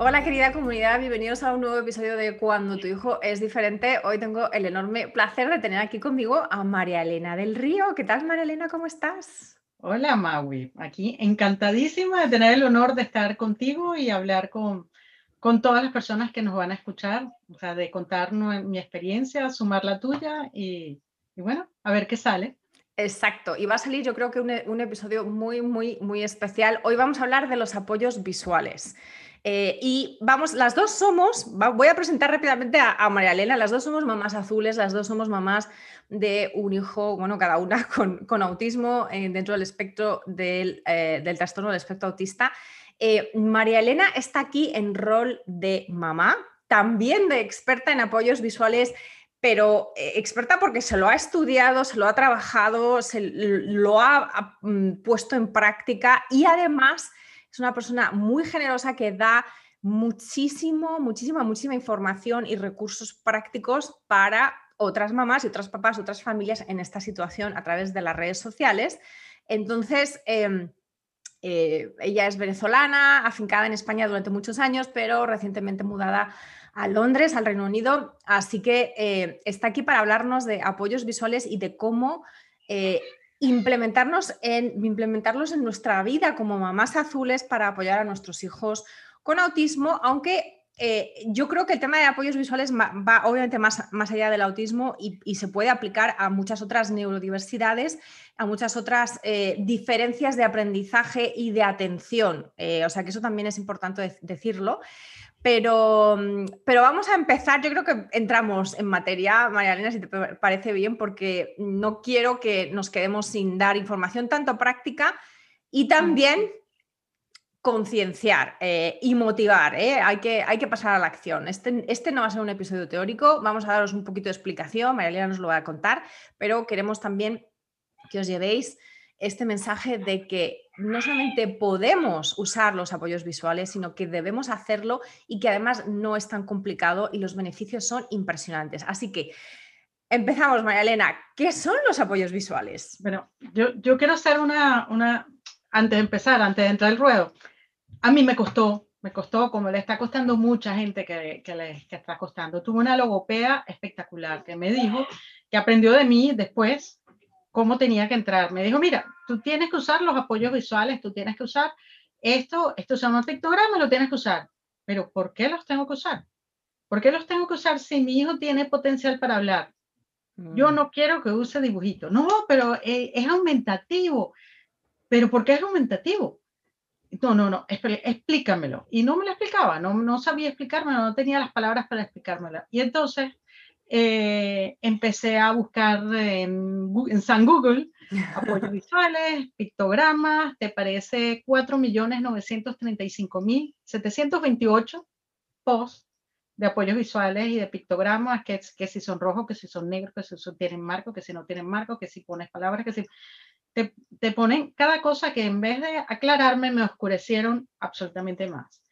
Hola querida comunidad, bienvenidos a un nuevo episodio de Cuando tu hijo es diferente. Hoy tengo el enorme placer de tener aquí conmigo a María Elena del Río. ¿Qué tal María Elena? ¿Cómo estás? Hola Maui, aquí encantadísima de tener el honor de estar contigo y hablar con, con todas las personas que nos van a escuchar, o sea, de contar mi experiencia, sumar la tuya y, y bueno, a ver qué sale. Exacto, y va a salir yo creo que un, un, episodio muy, muy, muy especial. Hoy vamos a hablar de los apoyos visuales. Eh, y vamos, las dos somos, voy a presentar rápidamente a, María Elena, las dos somos mamás azules, las dos somos mamás de un hijo, bueno, cada una con, autismo eh, dentro del espectro del, eh, del, trastorno del espectro autista. María Elena está aquí en rol de mamá, también de experta en apoyos visuales pero experta porque se lo ha estudiado, se lo ha trabajado, se lo ha, mm, puesto en práctica y además es una persona muy generosa que da muchísimo, muchísima, muchísima información y recursos prácticos para otras mamás y otras papás, otras familias en esta situación a través de las redes sociales. Entonces, em, eh, ella es venezolana, afincada en España durante muchos años, pero recientemente mudada a Londres, al Reino Unido. Así que eh, está aquí para hablarnos de apoyos visuales y de cómo eh, implementarnos en, implementarlos en nuestra vida como mamás azules para apoyar a nuestros hijos con autismo, aunque eh, yo creo que el tema de apoyos visuales va obviamente más, más allá del autismo y, se puede aplicar a muchas otras neurodiversidades, a muchas otras eh, diferencias de aprendizaje y de atención. Eh, o sea que eso también es importante decirlo. Pero, pero vamos a empezar, yo creo que entramos en materia, María Elena, si te parece bien, porque no quiero que nos quedemos sin dar información tanto práctica y también concienciar eh, y motivar. ¿eh? Hay, que, hay que pasar a la acción. Este, este no va a ser un episodio teórico, vamos a daros un poquito de explicación, María Elena nos lo va a contar, pero queremos también que os llevéis este mensaje de que no solamente podemos usar los apoyos visuales, sino que debemos hacerlo y que además no es tan complicado y los beneficios son impresionantes. Así que empezamos, María Elena. ¿Qué son los apoyos visuales? Bueno, yo, yo quiero hacer una, una, antes de empezar, antes de entrar al ruedo, a mí me costó, me costó como le está costando mucha gente que, que le que está costando. Tuve una logopea espectacular que me dijo, que aprendió de mí después, cómo tenía que entrar. Me dijo, mira, tú tienes que usar los apoyos visuales, tú tienes que usar esto, esto se llama pictograma, lo tienes que usar. Pero ¿por qué los tengo que usar? ¿Por qué los tengo que usar si mi hijo tiene potencial para hablar? Yo mm. no quiero que use dibujitos. No, pero eh, es aumentativo. ¿Pero por qué es aumentativo? No, no, no, explícamelo. Y no me lo explicaba, no, no sabía explicármelo, no tenía las palabras para explicármelo. Y entonces eh, empecé a buscar en, en, San Google apoyos visuales, pictogramas, te parece 4.935.728 posts de apoyos visuales y de pictogramas, que, que si son rojos, que si son negros, que si tienen marco, que si no tienen marco, que si pones palabras, que si... Te, te ponen cada cosa que en vez de aclararme me oscurecieron absolutamente más.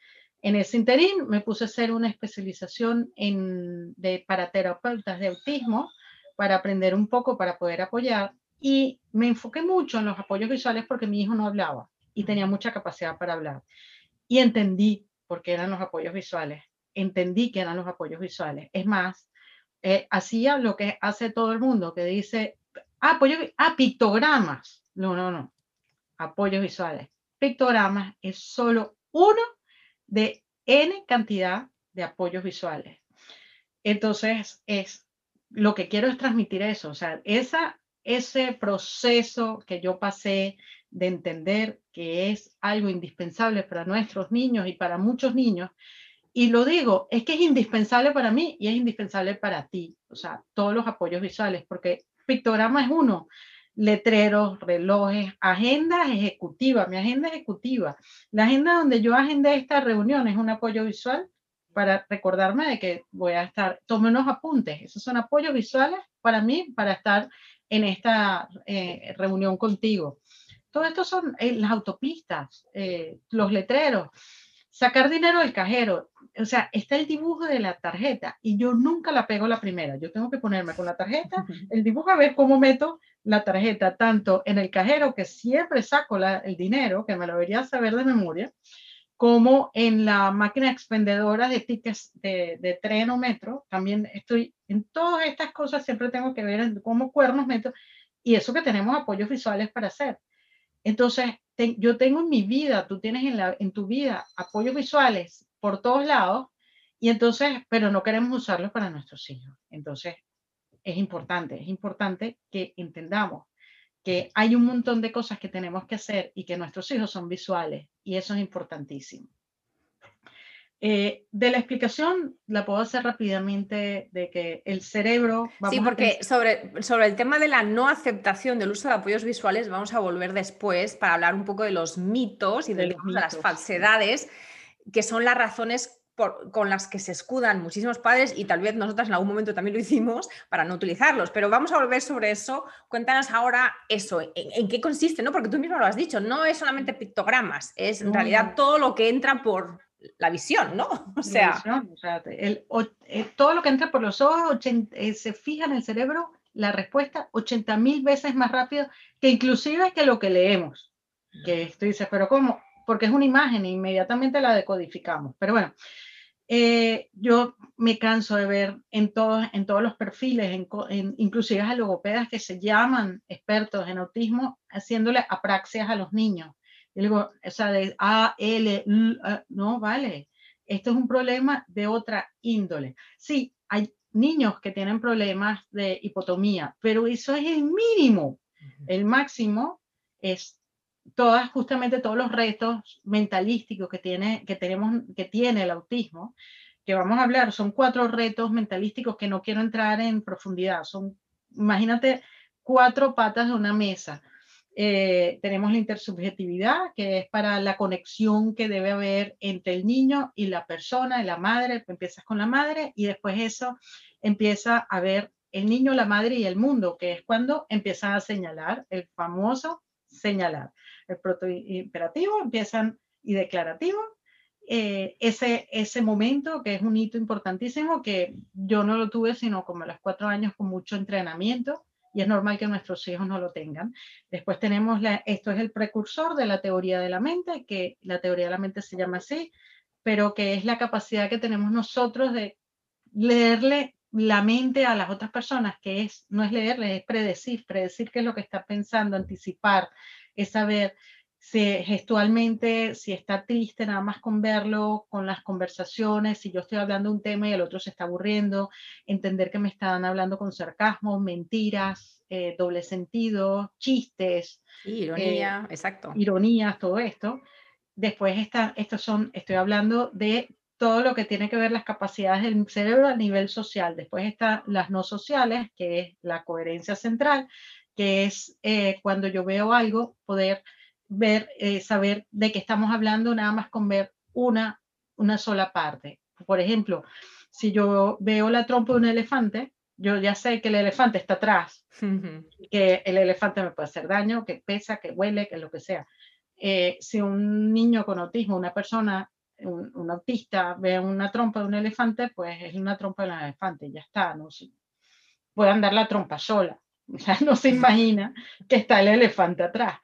En ese interín me puse a hacer una especialización en, de, para terapeutas de autismo, para aprender un poco, para poder apoyar. Y me enfoqué mucho en los apoyos visuales porque mi hijo no hablaba y tenía mucha capacidad para hablar. Y entendí por qué eran los apoyos visuales. Entendí que eran los apoyos visuales. Es más, eh, hacía lo que hace todo el mundo, que dice, apoyo, ah, pictogramas. No, no, no. Apoyos visuales. Pictogramas es solo uno de N cantidad de apoyos visuales. Entonces, es lo que quiero es transmitir eso, o sea, esa, ese proceso que yo pasé de entender que es algo indispensable para nuestros niños y para muchos niños, y lo digo, es que es indispensable para mí y es indispensable para ti, o sea, todos los apoyos visuales, porque pictograma es uno, letreros, relojes, agendas ejecutivas, mi agenda ejecutiva. La agenda donde yo agendé esta reunión es un apoyo visual para recordarme de que voy a estar, tome unos apuntes, esos son apoyos visuales para mí, para estar en esta eh, reunión contigo. Todo esto son eh, las autopistas, eh, los letreros, sacar dinero del cajero. O sea, está el dibujo de la tarjeta y yo nunca la pego la primera. Yo tengo que ponerme con la tarjeta, el dibujo a ver cómo meto la tarjeta, tanto en el cajero, que siempre saco el dinero, que me lo debería saber de memoria, como en la máquina expendedora de tickets de, de, tren o metro. También estoy en todas estas cosas, siempre tengo que ver cómo cuernos meto y eso que tenemos apoyos visuales para hacer. Entonces, yo tengo en mi vida, tú tienes en, la, en tu vida apoyos visuales por todos lados y entonces, pero no queremos usarlos para nuestros hijos. Entonces, es importante, es importante que entendamos que hay un montón de cosas que tenemos que hacer y que nuestros hijos son visuales y eso es importantísimo. Eh, de la explicación la puedo hacer rápidamente de que el cerebro... sí, porque sobre, sobre el tema de la no aceptación del uso de apoyos visuales vamos a volver después para hablar un poco de los mitos y de, de las falsedades, que son las razones con las que se escudan muchísimos padres y tal vez nosotras en algún momento también lo hicimos para no utilizarlos, pero vamos a volver sobre eso. Cuéntanos ahora eso, en, qué consiste, ¿no? Porque tú mismo lo has dicho, no es solamente pictogramas, es en realidad todo lo que entra por la visión, ¿no? O sea, el, eh, todo lo que entra por los ojos eh, se fija en el cerebro la respuesta 80 mil veces más rápido que inclusive que lo que leemos. Que esto dices, pero ¿cómo? Porque es una imagen e inmediatamente la decodificamos. Pero bueno, eh, yo me canso de ver en todos, en todos los perfiles, en, inclusive a logopedas que se llaman expertos en autismo, haciéndole apraxias a los niños. Y digo, o sea, de A, L, no, vale. Esto es un problema de otra índole. Sí, hay niños que tienen problemas de hipotomía, pero eso es el mínimo. El máximo es todas, justamente todos los retos mentalísticos que tiene, que tenemos, que tiene el autismo, que vamos a hablar, son cuatro retos mentalísticos que no quiero entrar en profundidad. Son, imagínate, cuatro patas de una mesa. Eh, tenemos la intersubjetividad, que es para la conexión que debe haber entre el niño y la persona, y la madre. Empiezas con la madre y después eso empieza a ver el niño, la madre y el mundo, que es cuando empiezan a señalar el famoso señalar el protoimperativo, empiezan y declarativo. Eh, ese, ese momento que es un hito importantísimo que yo no lo tuve sino como a los cuatro años con mucho entrenamiento y es normal que nuestros hijos no lo tengan. Después tenemos, esto es el precursor de la teoría de la mente, que la teoría de la mente se llama así, pero que es la capacidad que tenemos nosotros de leerle la mente a las otras personas, que es, no es leerle, es predecir, predecir qué es lo que está pensando, anticipar, es saber si gestualmente, si está triste nada más con verlo, con las conversaciones, si yo estoy hablando un tema y el otro se está aburriendo, entender que me están hablando con sarcasmo, mentiras, eh, doble sentido, chistes. ironía, eh, exacto. Ironías, todo esto. Después está, estos son, estoy hablando de todo lo que tiene que ver las capacidades del cerebro a nivel social. Después están las no sociales, que es la coherencia central, que es eh, cuando yo veo algo, poder ver, eh, saber de qué estamos hablando nada más con ver una, una sola parte. Por ejemplo, si yo veo la trompa de un elefante, yo ya sé que el elefante está atrás, que el elefante me puede hacer daño, que pesa, que huele, que lo que sea. Eh, si un niño con autismo, una persona, un, autista, ve una trompa de un elefante, pues es una trompa de un elefante, ya está, no puede andar la trompa sola. O no se imagina que está el elefante atrás.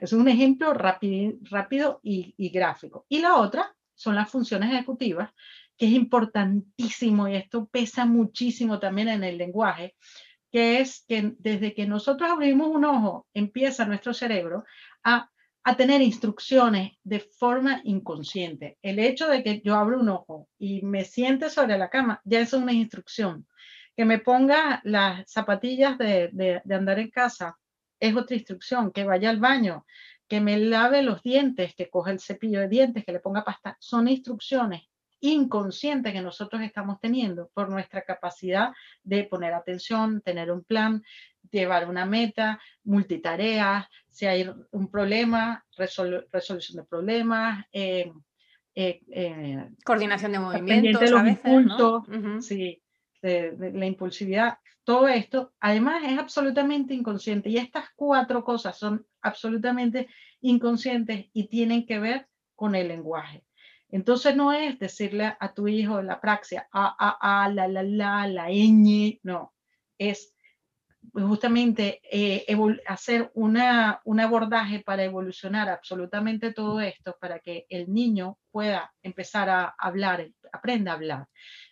Es un ejemplo rápido, rápido y, y gráfico. Y la otra son las funciones ejecutivas, que es importantísimo y esto pesa muchísimo también en el lenguaje, que es que desde que nosotros abrimos un ojo, empieza nuestro cerebro a, a, tener instrucciones de forma inconsciente. El hecho de que yo abro un ojo y me siente sobre la cama, ya es una instrucción que me ponga las zapatillas de, de, andar en casa es otra instrucción, que vaya al baño, que me lave los dientes, que coja el cepillo de dientes, que le ponga pasta, son instrucciones inconsciente que nosotros estamos teniendo por nuestra capacidad de poner atención, tener un plan, llevar una meta, multitareas, si hay un problema, resolución de problemas, eh, eh, eh, coordinación de movimientos, los a sí, de, la impulsividad, todo esto, además es absolutamente inconsciente y estas cuatro cosas son absolutamente inconscientes y tienen que ver con el lenguaje. Entonces no es decirle a tu hijo la praxia, a, a, a, la, la, la, la, ñ, no, es justamente eh, hacer una, un abordaje para evolucionar absolutamente todo esto, para que el niño pueda empezar a hablar, aprenda a hablar.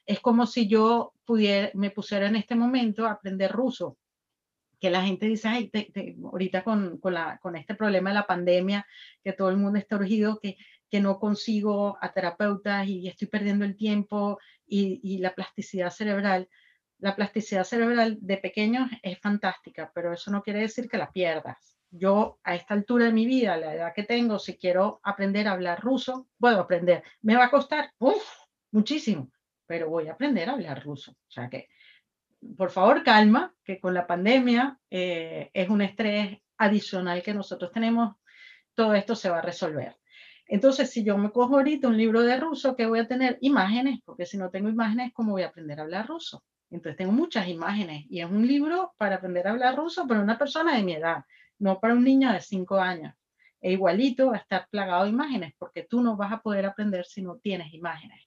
Es como si yo pudiera, me pusiera en este momento a aprender ruso, que la gente dice, Ay, ahorita con, con, la, con este problema de la pandemia, que todo el mundo está urgido, que, que no consigo a terapeutas y estoy perdiendo el tiempo y, y la plasticidad cerebral la plasticidad cerebral de pequeños es fantástica, pero eso no quiere decir que la pierdas. Yo a esta altura de mi vida, la edad que tengo, si quiero aprender a hablar ruso, puedo aprender. Me va a costar muchísimo, pero voy a aprender a hablar ruso. O sea que, por favor, calma, que con la pandemia eh, es un estrés adicional que nosotros tenemos. Todo esto se va a resolver. Entonces, si yo me cojo ahorita un libro de ruso, que voy a tener imágenes, porque si no tengo imágenes, ¿cómo voy a aprender a hablar ruso? Entonces tengo muchas imágenes y es un libro para aprender a hablar ruso para una persona de mi edad, no para un niño de 5 años. E igualito a estar plagado de imágenes porque tú no vas a poder aprender si no tienes imágenes.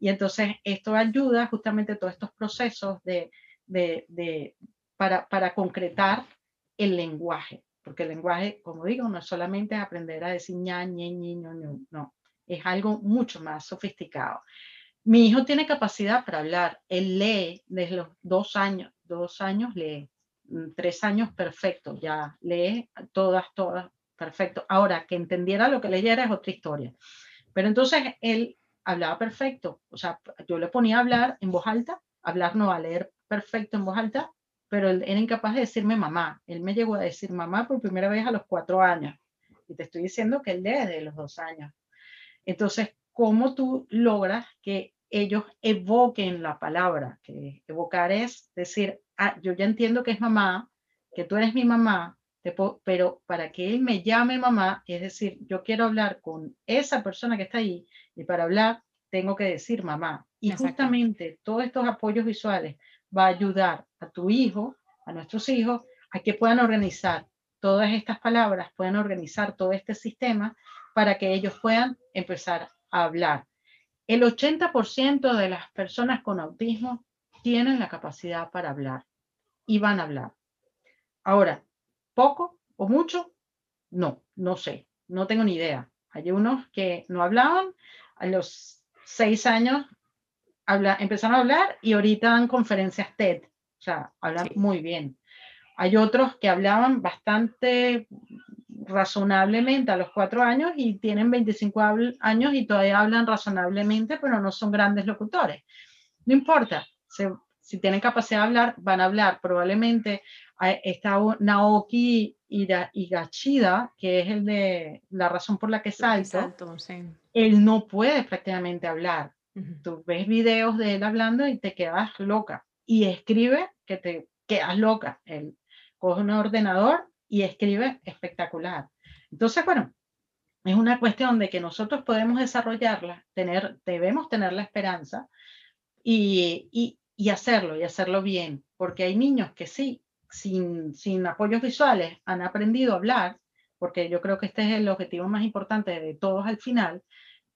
Y entonces esto ayuda justamente a todos estos procesos de, de, para, para concretar el lenguaje, porque el lenguaje, como digo, no es solamente aprender a decir ña, ñe, ñi, ño, no, es algo mucho más sofisticado. Mi hijo tiene capacidad para hablar. Él lee desde los dos años. Dos años lee. Mm, tres años, perfecto. Ya lee todas, todas, perfecto. Ahora, que entendiera lo que leyera es otra historia. Pero entonces él hablaba perfecto. O sea, yo le ponía a hablar en voz alta. Hablar no, a leer perfecto en voz alta. Pero él era incapaz de decirme mamá. Él me llegó a decir mamá por primera vez a los cuatro años. Y te estoy diciendo que él lee desde los dos años. Entonces, cómo tú logras que ellos evoquen la palabra, que evocar es decir, ah, yo ya entiendo que es mamá, que tú eres mi mamá, pero para que él me llame mamá, es decir, yo quiero hablar con esa persona que está ahí y para hablar tengo que decir mamá. Y justamente todos estos apoyos visuales va a ayudar a tu hijo, a nuestros hijos, a que puedan organizar todas estas palabras, puedan organizar todo este sistema para que ellos puedan empezar hablar. El 80% de las personas con autismo tienen la capacidad para hablar y van a hablar. Ahora, poco o mucho, no, no sé, no tengo ni idea. Hay unos que no hablaban, a los seis años habla, empezaron a hablar y ahorita dan conferencias TED, o sea, hablan muy bien. Hay otros que hablaban bastante razonablemente a los cuatro años y tienen 25 años y todavía hablan razonablemente, pero no son grandes locutores. No importa, si tienen capacidad de hablar, van a hablar. Probablemente está Naoki Higashida, que es el de la razón por la que salta. Él no puede prácticamente hablar. Tú ves videos de él hablando y te quedas loca. Y escribe que te quedas loca. Él coge un ordenador y escribe espectacular. Entonces, bueno, es una cuestión de que nosotros podemos desarrollarla, tener, debemos tener la esperanza y, y, y hacerlo, y hacerlo bien, porque hay niños que sí, sin, sin apoyos visuales, han aprendido a hablar, porque yo creo que este es el objetivo más importante de todos al final,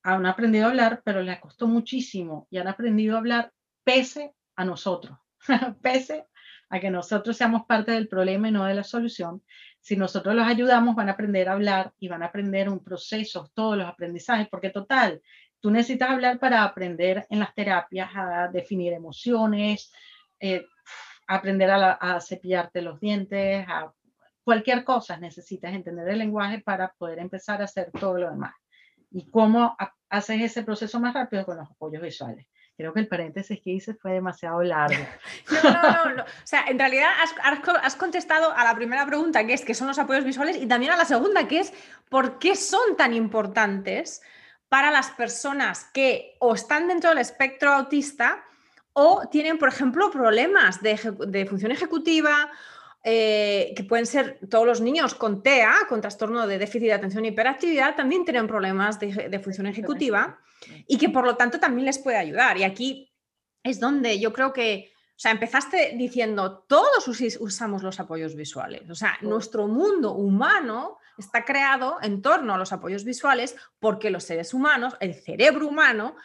han aprendido a hablar, pero les costó muchísimo y han aprendido a hablar pese a nosotros, pese a que nosotros seamos parte del problema y no de la solución. Si nosotros los ayudamos, van a aprender a hablar y van a aprender un proceso, todos los aprendizajes, porque total, tú necesitas hablar para aprender en las terapias a definir emociones, eh, aprender a, cepillarte los dientes, a cualquier cosa necesitas entender el lenguaje para poder empezar a hacer todo lo demás. ¿Y cómo haces ese proceso más rápido con los apoyos visuales? Creo que el paréntesis que hice fue demasiado largo. no, no, no, O sea, en realidad has, contestado a la primera pregunta, que es qué son los apoyos visuales, y también a la segunda, que es por qué son tan importantes para las personas que o están dentro del espectro autista o tienen, por ejemplo, problemas de, función ejecutiva, eh, que pueden ser todos los niños con TEA, con trastorno de déficit de atención y hiperactividad, también tienen problemas de, función ejecutiva y que por lo tanto también les puede ayudar. Y aquí es donde yo creo que, o sea, empezaste diciendo, todos usamos los apoyos visuales. O sea, nuestro mundo humano está creado en torno a los apoyos visuales porque los seres humanos, el cerebro humano,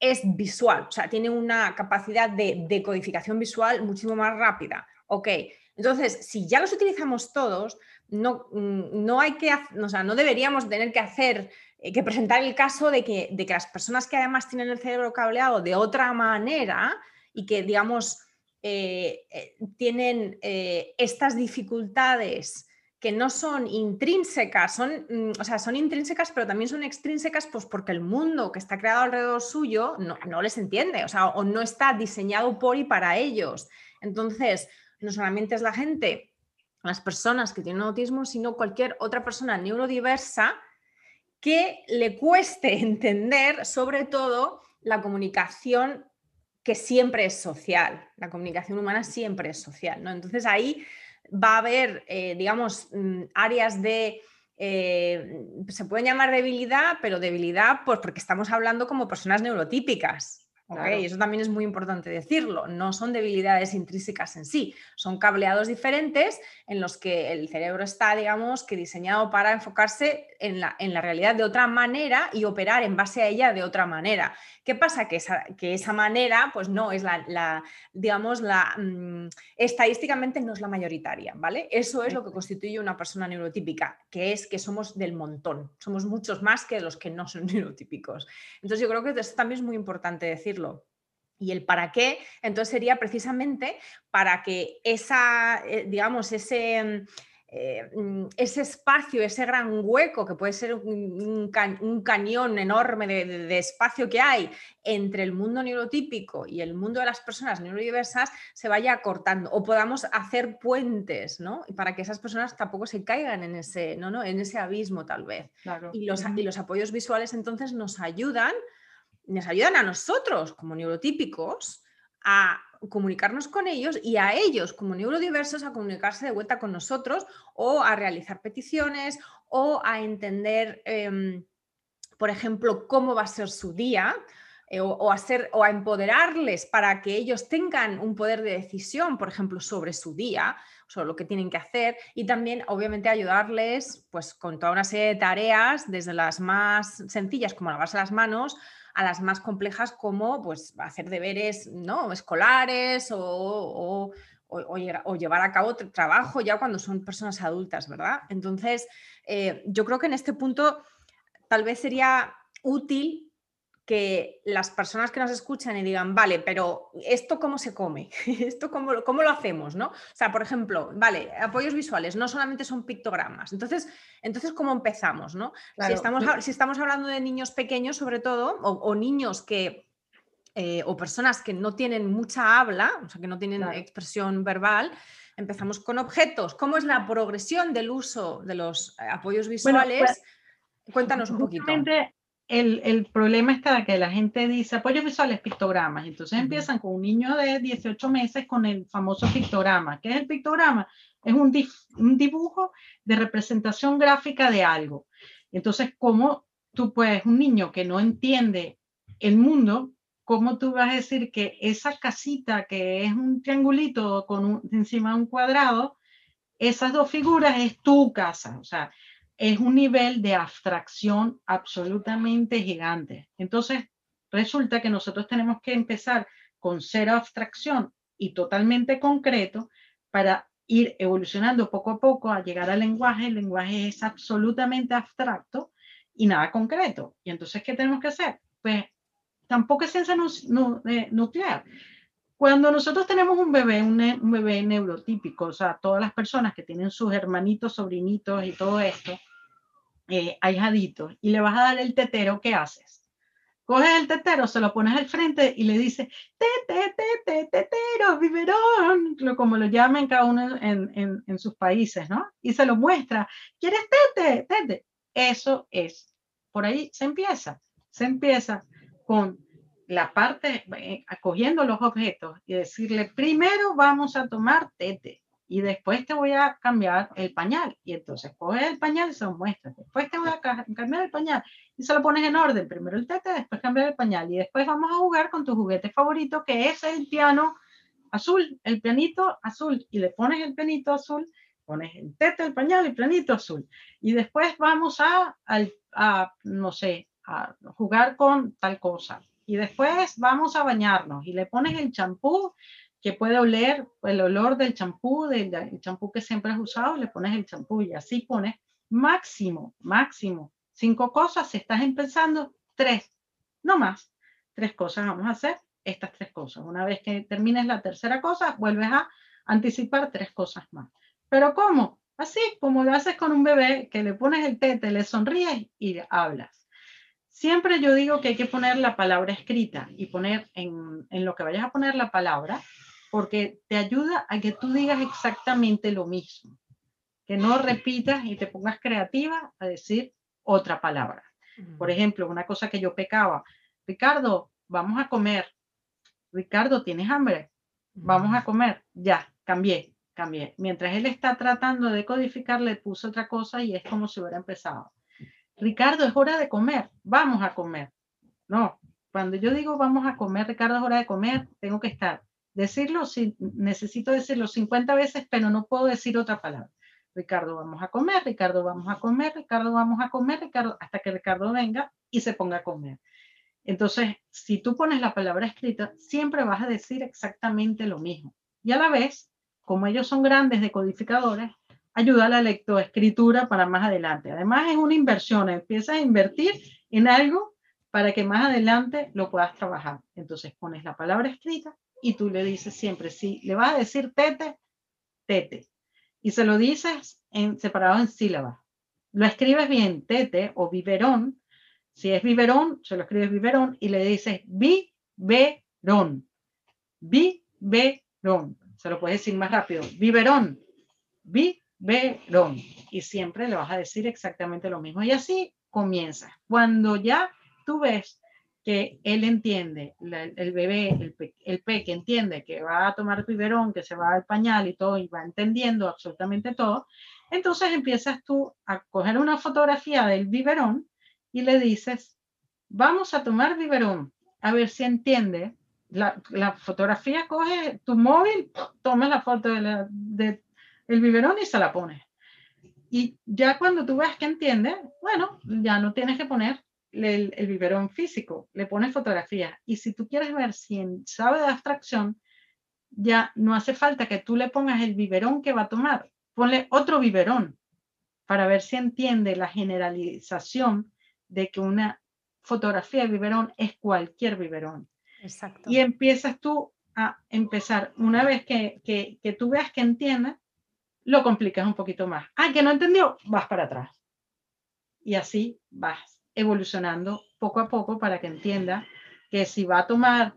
es visual, o sea, tiene una capacidad de decodificación visual muchísimo más rápida. Ok, entonces, si ya los utilizamos todos, no, mm, no hay que, o sea, no deberíamos tener que hacer, eh, que presentar el caso de que, de que las personas que además tienen el cerebro cableado de otra manera y que, digamos, eh, eh, tienen estas dificultades que no son intrínsecas, son, mm, o sea, son intrínsecas, pero también son extrínsecas, pues porque el mundo que está creado alrededor suyo no, no les entiende, o sea, o no está diseñado por y para ellos. Entonces, no solamente es la gente, las personas que tienen autismo, sino cualquier otra persona neurodiversa que le cueste entender, sobre todo, la comunicación que siempre es social. La comunicación humana siempre es social, ¿no? Entonces ahí va a haber, eh, digamos, mm, áreas de, eh, se pueden llamar debilidad, pero debilidad pues porque estamos hablando como personas neurotípicas. Y eso también es muy importante decirlo. No son debilidades intrínsecas en sí, son cableados diferentes en los que el cerebro está, digamos, que diseñado para enfocarse en la, en la realidad de otra manera y operar en base a ella de otra manera. ¿Qué pasa? Que esa, que esa manera, pues no es la, digamos, la mm, estadísticamente no es la mayoritaria, ¿vale? Eso es lo que constituye una persona neurotípica, que es que somos del montón, somos muchos más que los que no son neurotípicos. Entonces yo creo que esto también es muy importante Y el para qué, entonces sería precisamente para que esa, eh, digamos, ese eh, mm, ese espacio, ese gran hueco que puede ser un, cañón enorme de, espacio que hay entre el mundo neurotípico y el mundo de las personas neurodiversas se vaya acortando o podamos hacer puentes, ¿no? Para que esas personas tampoco se caigan en ese, ¿no? ¿no? En ese abismo tal vez. Y, los, y los apoyos visuales entonces nos ayudan, nos ayudan a nosotros como neurotípicos a comunicarnos con ellos y a ellos como neurodiversos a comunicarse de vuelta con nosotros o a realizar peticiones o a entender, em, por ejemplo, cómo va a ser su día. Eh, o, a o a empoderarles para que ellos tengan un poder de decisión, por ejemplo, sobre su día, sobre lo que tienen que hacer y también, obviamente, ayudarles pues, con toda una serie de tareas, desde las más sencillas como lavarse las manos a las más complejas como pues, hacer deberes ¿no? escolares o, llevar a cabo trabajo ya cuando son personas adultas, ¿verdad? Entonces, eh, yo creo que en este punto tal vez sería útil que las personas que nos escuchan y digan, vale, pero ¿esto cómo se come? ¿Esto cómo, cómo, lo hacemos? ¿no? O sea, por ejemplo, vale, apoyos visuales no solamente son pictogramas. Entonces, entonces ¿cómo empezamos? ¿no? Si, estamos, si estamos hablando de niños pequeños, sobre todo, o, niños que, eh, o personas que no tienen mucha habla, o sea, que no tienen expresión verbal, empezamos con objetos. ¿Cómo es la progresión del uso de los eh, apoyos pues, visuales? Cuéntanos un poquito el, problema está que la gente dice apoyos visuales, pictogramas. Entonces empiezan con un niño de 18 meses con el famoso pictograma. ¿Qué es el pictograma? Es un, un dibujo de representación gráfica de algo. Entonces, ¿cómo tú puedes, un niño que no entiende el mundo, cómo tú vas a decir que esa casita que es un triangulito con encima de un cuadrado, esas dos figuras es tu casa? O sea, es un nivel de abstracción absolutamente gigante. Entonces, resulta que nosotros tenemos que empezar con cero abstracción y totalmente concreto para ir evolucionando poco a poco a llegar al lenguaje. El lenguaje es absolutamente abstracto y nada concreto. Y entonces, ¿qué tenemos que hacer? Pues tampoco es ciencia eh, nuclear. Cuando nosotros tenemos un bebé, un, un, bebé neurotípico, o sea, todas las personas que tienen sus hermanitos, sobrinitos y todo esto, eh, ahijaditos, y le vas a dar el tetero, ¿qué haces? Coges el tetero, se lo pones al frente y le dices, tete, tete, tetero, biberón, como lo llamen cada uno en, en, en sus países, ¿no? Y se lo muestra, ¿quieres tete? Tete. Eso es. Por ahí se empieza. Se empieza con la parte, eh, acogiendo los objetos y decirle, primero vamos a tomar tete y después te voy a cambiar el pañal. Y entonces coges el pañal y se lo muestras. Después te voy a cambiar el pañal y se lo pones en orden. Primero el tete, después cambiar el pañal. Y después vamos a jugar con tu juguete favorito, que es el piano azul, el pianito azul. Y le pones el pianito azul, pones el tete, el pañal, el pianito azul. Y después vamos a, a no sé, a jugar con tal cosa. Y después vamos a bañarnos y le pones el champú que puede oler el olor del champú, del champú que siempre has usado, le pones el champú y así pones máximo, máximo, cinco cosas, si estás empezando, tres, no más, tres cosas vamos a hacer, estas tres cosas. Una vez que termines la tercera cosa, vuelves a anticipar tres cosas más. Pero ¿cómo? Así como lo haces con un bebé, que le pones el tete, le sonríes y hablas. Siempre yo digo que hay que poner la palabra escrita y poner en, en lo que vayas a poner la palabra, porque te ayuda a que tú digas exactamente lo mismo, que no repitas y te pongas creativa a decir otra palabra. Por ejemplo, una cosa que yo pecaba, Ricardo, vamos a comer. Ricardo, ¿tienes hambre? Vamos a comer. Ya, cambié, cambié. Mientras él está tratando de codificar, le puse otra cosa y es como si hubiera empezado. Ricardo, es hora de comer, vamos a comer. No, cuando yo digo vamos a comer, Ricardo, es hora de comer, tengo que estar decirlo, si, necesito decirlo 50 veces, pero no puedo decir otra palabra. Ricardo, vamos a comer, Ricardo, vamos a comer, Ricardo, vamos a comer, Ricardo, hasta que Ricardo venga y se ponga a comer. Entonces, si tú pones la palabra escrita, siempre vas a decir exactamente lo mismo. Y a la vez, como ellos son grandes decodificadores, ayuda a la lectoescritura para más adelante. Además, es una inversión, empiezas a invertir en algo para que más adelante lo puedas trabajar. Entonces, pones la palabra escrita y tú le dices siempre, si le vas a decir tete, tete. Y se lo dices en, separado en sílabas. Lo escribes bien, tete o biberón. Si es biberón, se lo escribes biberón y le dices biberón. Biberón. Se lo puedes decir más rápido. Biberón. Biberón. Y siempre le vas a decir exactamente lo mismo. Y así comienza. Cuando ya tú ves que él entiende, el bebé, el, el que entiende que va a tomar biberón, que se va al pañal y todo, y va entendiendo absolutamente todo, entonces empiezas tú a coger una fotografía del biberón y le dices, vamos a tomar biberón, a ver si entiende. La, la fotografía coge tu móvil, toma la foto del de, el biberón y se la pone. Y ya cuando tú ves que entiende, bueno, ya no tienes que poner el, biberón físico, le pones fotografía. Y si tú quieres ver si sabe de abstracción, ya no hace falta que tú le pongas el biberón que va a tomar. Ponle otro biberón para ver si entiende la generalización de que una fotografía de biberón es cualquier biberón. Exacto. Y empiezas tú a empezar, una vez que, que, que tú veas que entiende, lo complicas un poquito más. Ah, que no entendió, vas para atrás. Y así vas evolucionando poco a poco para que entienda que si va a tomar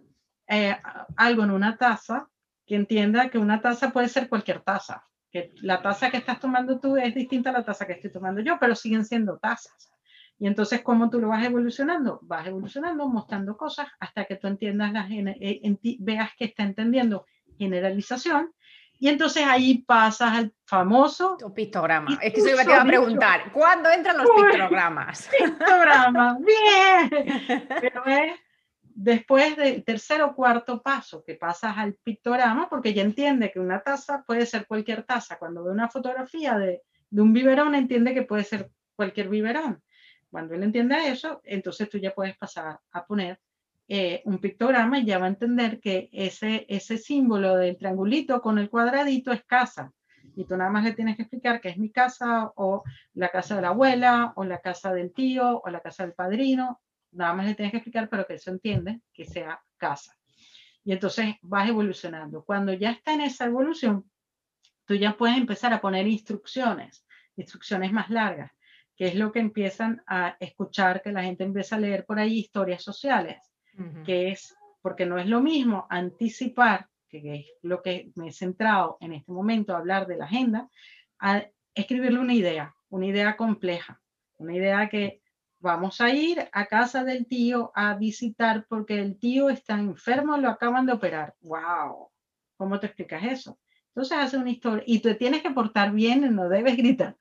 eh, algo en una taza, que entienda que una taza puede ser cualquier taza, que la taza que estás tomando tú es distinta a la taza que estoy tomando yo, pero siguen siendo tazas. Y entonces, ¿cómo tú lo vas evolucionando? Vas evolucionando mostrando cosas hasta que tú entiendas, la, eh, veas que está entendiendo generalización y entonces ahí pasas al famoso... pictograma. Es que eso iba a preguntar. ¿Cuándo entran los pictogramas? Pictogramas, bien. Pero es después del tercer o cuarto paso que pasas al pictograma, porque ya entiende que una taza puede ser cualquier taza. Cuando ve una fotografía de, de un biberón, entiende que puede ser cualquier biberón. Cuando él entiende eso, entonces tú ya puedes pasar a poner eh, un pictograma y ya va a entender que ese, ese símbolo del triangulito con el cuadradito es casa. Y tú nada más le tienes que explicar que es mi casa o la casa de la abuela o la casa del tío o la casa del padrino. Nada más le tienes que explicar, pero que eso entiende que sea casa. Y entonces vas evolucionando. Cuando ya está en esa evolución, tú ya puedes empezar a poner instrucciones, instrucciones más largas, que es lo que empiezan a escuchar, que la gente empieza a leer por ahí historias sociales que es, porque no es lo mismo anticipar, que es lo que me he centrado en este momento, a hablar de la agenda, a escribirle una idea, una idea compleja, una idea que vamos a ir a casa del tío a visitar porque el tío está enfermo, lo acaban de operar. ¡Wow! ¿Cómo te explicas eso? Entonces hace una historia y tú tienes que portar bien, no debes gritar.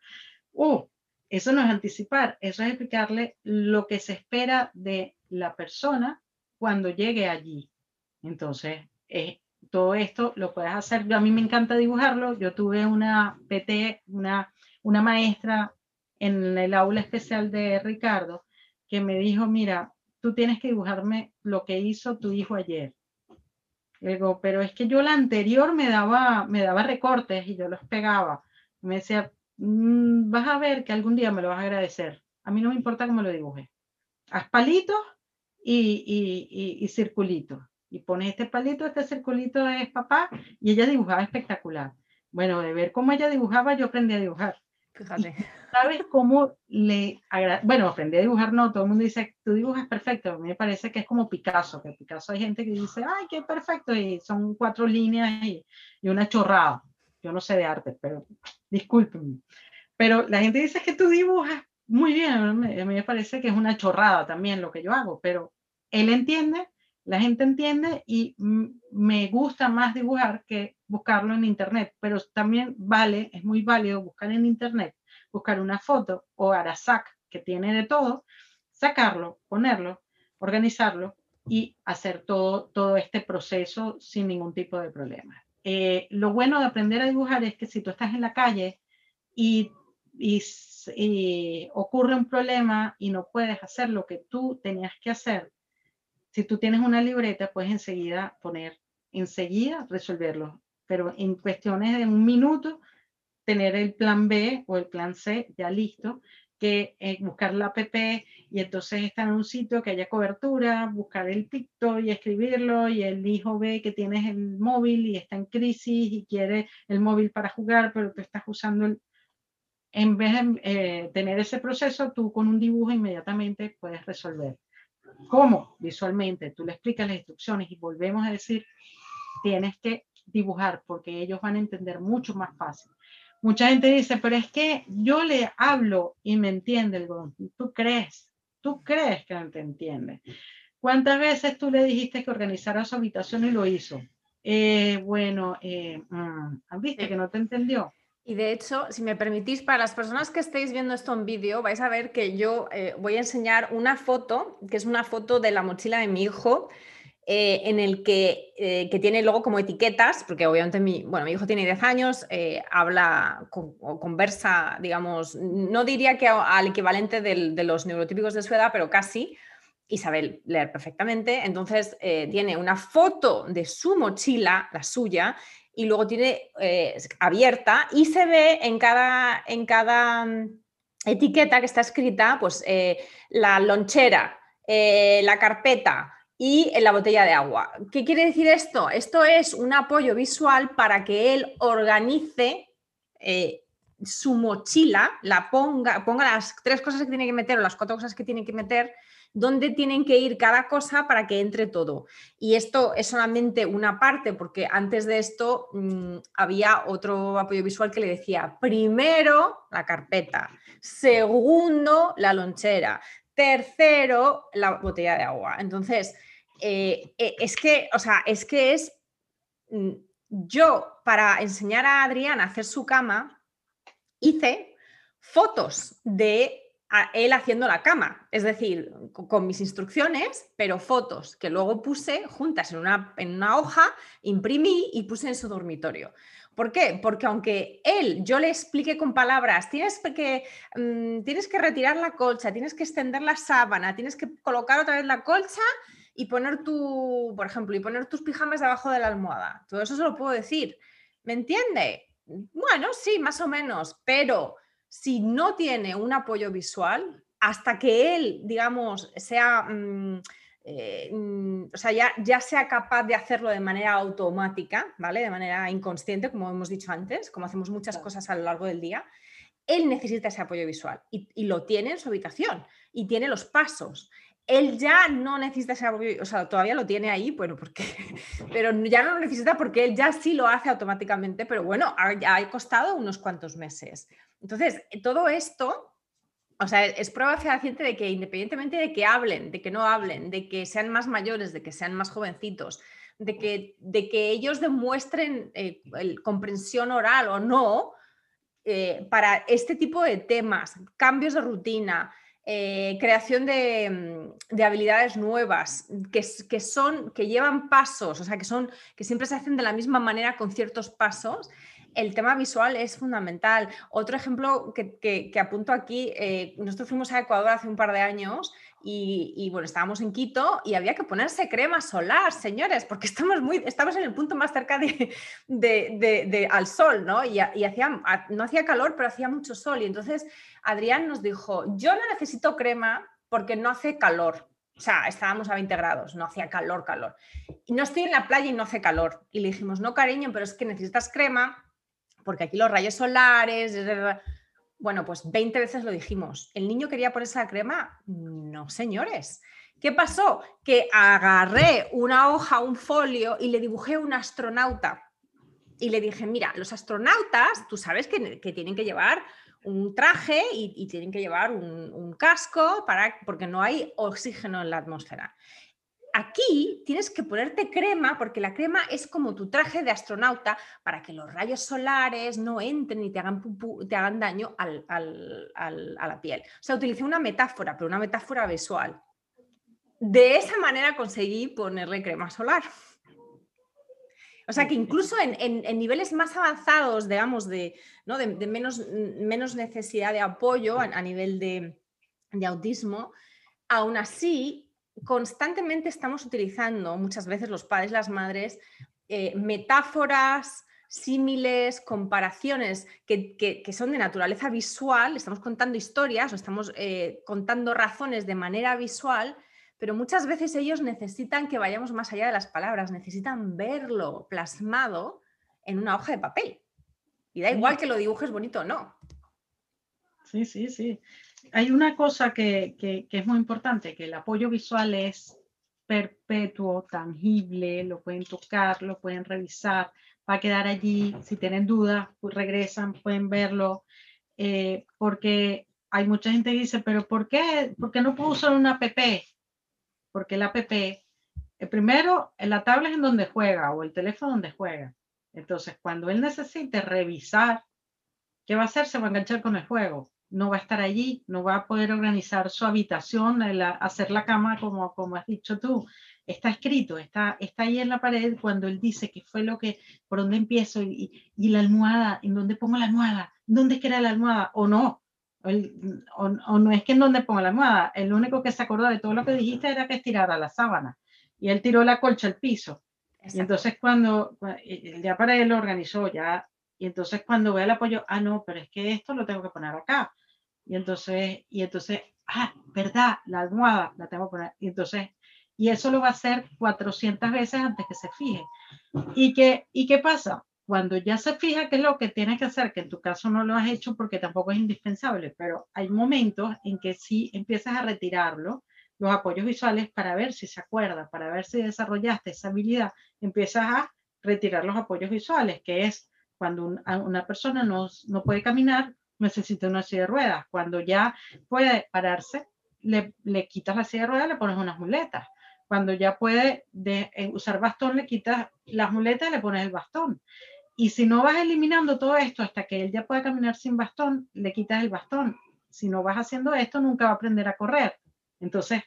¡Uh! Eso no es anticipar, eso es explicarle lo que se espera de la persona cuando llegue allí. Entonces, eh, todo esto lo puedes hacer. a mí me encanta dibujarlo. Yo tuve una PT, una, una maestra en el aula especial de Ricardo que me dijo, mira, tú tienes que dibujarme lo que hizo tu hijo ayer. digo, pero es que yo la anterior me daba, me daba recortes y yo los pegaba. Me decía, mm, vas a ver que algún día me lo vas a agradecer. A mí no me importa cómo lo dibuje. Haz palitos y, y, y circulitos y pones este palito, este circulito es papá, y ella dibujaba espectacular. Bueno, de ver cómo ella dibujaba, yo aprendí a dibujar. Fíjate. ¿Sabes cómo le agrada? Bueno, aprendí a dibujar, no, todo el mundo dice, tú dibujas perfecto. A mí me parece que es como Picasso, que Picasso hay gente que dice, ay, qué perfecto, y son cuatro líneas y, y una chorrada. Yo no sé de arte, pero discúlpenme. Pero la gente dice que tú dibujas muy bien, a mí me parece que es una chorrada también lo que yo hago, pero él entiende la gente entiende y me gusta más dibujar que buscarlo en internet, pero también vale, es muy válido buscar en internet, buscar una foto o Arasac que tiene de todo, sacarlo, ponerlo, organizarlo y hacer todo, todo este proceso sin ningún tipo de problema. Eh, lo bueno de aprender a dibujar es que si tú estás en la calle y ocurre un problema y no puedes hacer lo que tú tenías que hacer, si tú tienes una libreta, puedes enseguida poner, enseguida resolverlo, pero en cuestiones de un minuto, tener el plan B o el plan C ya listo, que eh, buscar la app y entonces estar en un sitio que haya cobertura, buscar el picto y escribirlo y el hijo ve que tienes el móvil y está en crisis y quiere el móvil para jugar, pero tú estás usando el... En vez de eh, tener ese proceso, tú con un dibujo inmediatamente puedes resolver. ¿Cómo? Visualmente. Tú le explicas las instrucciones y volvemos a decir, tienes que dibujar porque ellos van a entender mucho más fácil. Mucha gente dice, pero es que yo le hablo y me entiende. Tú crees, tú crees que no te entiende. ¿Cuántas veces tú le dijiste que organizara su habitación y lo hizo? Eh, bueno, eh, mm, ¿viste que no te entendió? Y de hecho, si me permitís, para las personas que estéis viendo esto en vídeo, vais a ver que yo eh, voy a enseñar una foto, que es una foto de la mochila de mi hijo, eh, en el que, eh, que, tiene luego como etiquetas, porque obviamente mi, bueno, mi hijo tiene 10 años, habla o conversa, digamos, no diría que al equivalente de los neurotípicos de su edad, pero casi, y sabe leer perfectamente. Entonces, tiene una foto de su mochila, la suya, y luego tiene eh, abierta y se ve en cada, en cada mm, etiqueta que está escrita, pues eh, la lonchera, eh, la carpeta y la botella de agua. ¿Qué quiere decir esto? Esto es un apoyo visual para que él organice su mochila, la ponga, ponga las tres cosas que tiene que meter o las cuatro cosas que tiene que meter dónde tienen que ir cada cosa para que entre todo. Y esto es solamente una parte, porque antes de esto mm, había otro apoyo visual que le decía, primero la carpeta, segundo la lonchera, tercero la botella de agua. Entonces, eh, eh, es que, o sea, es que es mm, yo para enseñar a Adrián a hacer su cama, hice fotos de él haciendo la cama, es decir, con, mis instrucciones, pero fotos que luego puse juntas en una, en una hoja, imprimí y puse en su dormitorio. ¿Por qué? Porque aunque él, yo le explique con palabras, tienes que, mm, tienes que retirar la colcha, tienes que extender la sábana, tienes que colocar otra vez la colcha y poner tu, por ejemplo, y poner tus pijamas debajo de la almohada. Todo eso se lo puedo decir. ¿Me entiende? Bueno, sí, más o menos, pero si no tiene un apoyo visual, hasta que él, digamos, sea, mm, eh, mm, o sea, ya, ya, sea capaz de hacerlo de manera automática, ¿vale? De manera inconsciente, como hemos dicho antes, como hacemos muchas cosas a lo largo del día, él necesita ese apoyo visual y, y lo tiene en su habitación y tiene los pasos él ya no necesita ese apoyo, o sea, todavía lo tiene ahí, bueno, porque, pero ya no lo necesita porque él ya sí lo hace automáticamente, pero bueno, ha, ha costado unos cuantos meses. Entonces, todo esto o sea, es prueba fehaciente de que independientemente de que hablen, de que no hablen, de que sean más mayores, de que sean más jovencitos, de que, de que ellos demuestren eh, comprensión oral o no, eh, para este tipo de temas, cambios de rutina, eh, creación mm, de, habilidades nuevas, que, que, son, que llevan pasos, o sea, que, son, que siempre se hacen de la misma manera con ciertos pasos, el tema visual es fundamental. Otro ejemplo que, apunto aquí, eh, nosotros fuimos a Ecuador hace un par de años y, bueno, estábamos en Quito y había que ponerse crema solar, señores, porque estamos, muy, estamos en el punto más cerca de, al sol, ¿no? Y, hacía, no hacía calor, pero hacía mucho sol. Y entonces Adrián nos dijo, yo no necesito crema porque no hace calor. O sea, estábamos a 20 grados, no hacía calor, calor. Y no estoy en la playa y no hace calor. Y le dijimos, no, cariño, pero es que necesitas crema porque aquí los rayos solares... Bueno, pues 20 veces lo dijimos. ¿El niño quería ponerse la crema? No, señores. ¿Qué pasó? Que agarré una hoja, un folio y le dibujé un astronauta. Y le dije, mira, los astronautas, tú sabes que, tienen que llevar un traje y, tienen que llevar un, un, casco para, porque no hay oxígeno en la atmósfera. Aquí tienes que ponerte crema porque la crema es como tu traje de astronauta para que los rayos solares no entren y te hagan, te hagan daño a la piel. O sea, utilicé una metáfora, pero una metáfora visual. De esa manera conseguí ponerle crema solar. O sea que incluso en, niveles más avanzados, digamos, de, ¿no? de, menos, menos, necesidad de apoyo a, nivel de, de autismo, aún así constantemente estamos utilizando, muchas veces los padres, las madres, eh, metáforas, símiles, comparaciones que, son de naturaleza visual, estamos contando historias o estamos eh, contando razones de manera visual, pero muchas veces ellos necesitan que vayamos más allá de las palabras, necesitan verlo plasmado en una hoja de papel. Y da igual que lo dibujes bonito o no. Sí, sí, sí hay una cosa que, es muy importante, que el apoyo visual es perpetuo, tangible, lo pueden tocar, lo pueden revisar, va a quedar allí, si tienen dudas, pues regresan, pueden verlo, eh, porque hay mucha gente que dice, pero ¿por qué, ¿por qué no puedo usar una app? Porque el app, eh, primero, la tablet en donde juega o el teléfono donde juega. Entonces, cuando él necesite revisar, ¿qué va a hacer? Se va a enganchar con el juego no va a estar allí, no va a poder organizar su habitación, hacer la cama como, como has dicho tú. Está escrito, está, está ahí en la pared cuando él dice que fue lo que, por dónde empiezo y, y la almohada, en dónde pongo la almohada, dónde queda la almohada o no. O, no es que en dónde pongo la almohada, el único que se acordó de todo lo que dijiste era que estirara la sábana y él tiró la colcha al piso. Y entonces cuando ya para él lo organizó, ya y entonces cuando ve el apoyo, ah, no, pero es que esto lo tengo que poner acá. Y entonces, y entonces, ah, verdad, la almohada la tengo que poner. Y entonces, y eso lo va a hacer 400 veces antes que se fije. ¿Y qué, ¿Y qué pasa? Cuando ya se fija qué es lo que tiene que hacer, que en tu caso no lo has hecho porque tampoco es indispensable, pero hay momentos en que sí empiezas a retirarlo, los apoyos visuales, para ver si se acuerda, para ver si desarrollaste esa habilidad, empiezas a retirar los apoyos visuales, que es cuando una persona no, no, puede caminar, necesita una silla de ruedas. Cuando ya puede pararse, le, le quitas la silla de ruedas, le pones unas muletas. Cuando ya puede de, eh, usar bastón, le quitas las muletas le pones el bastón. Y si no vas eliminando todo esto hasta que él ya pueda caminar sin bastón, le quitas el bastón. Si no vas haciendo esto, nunca va a aprender a correr. Entonces,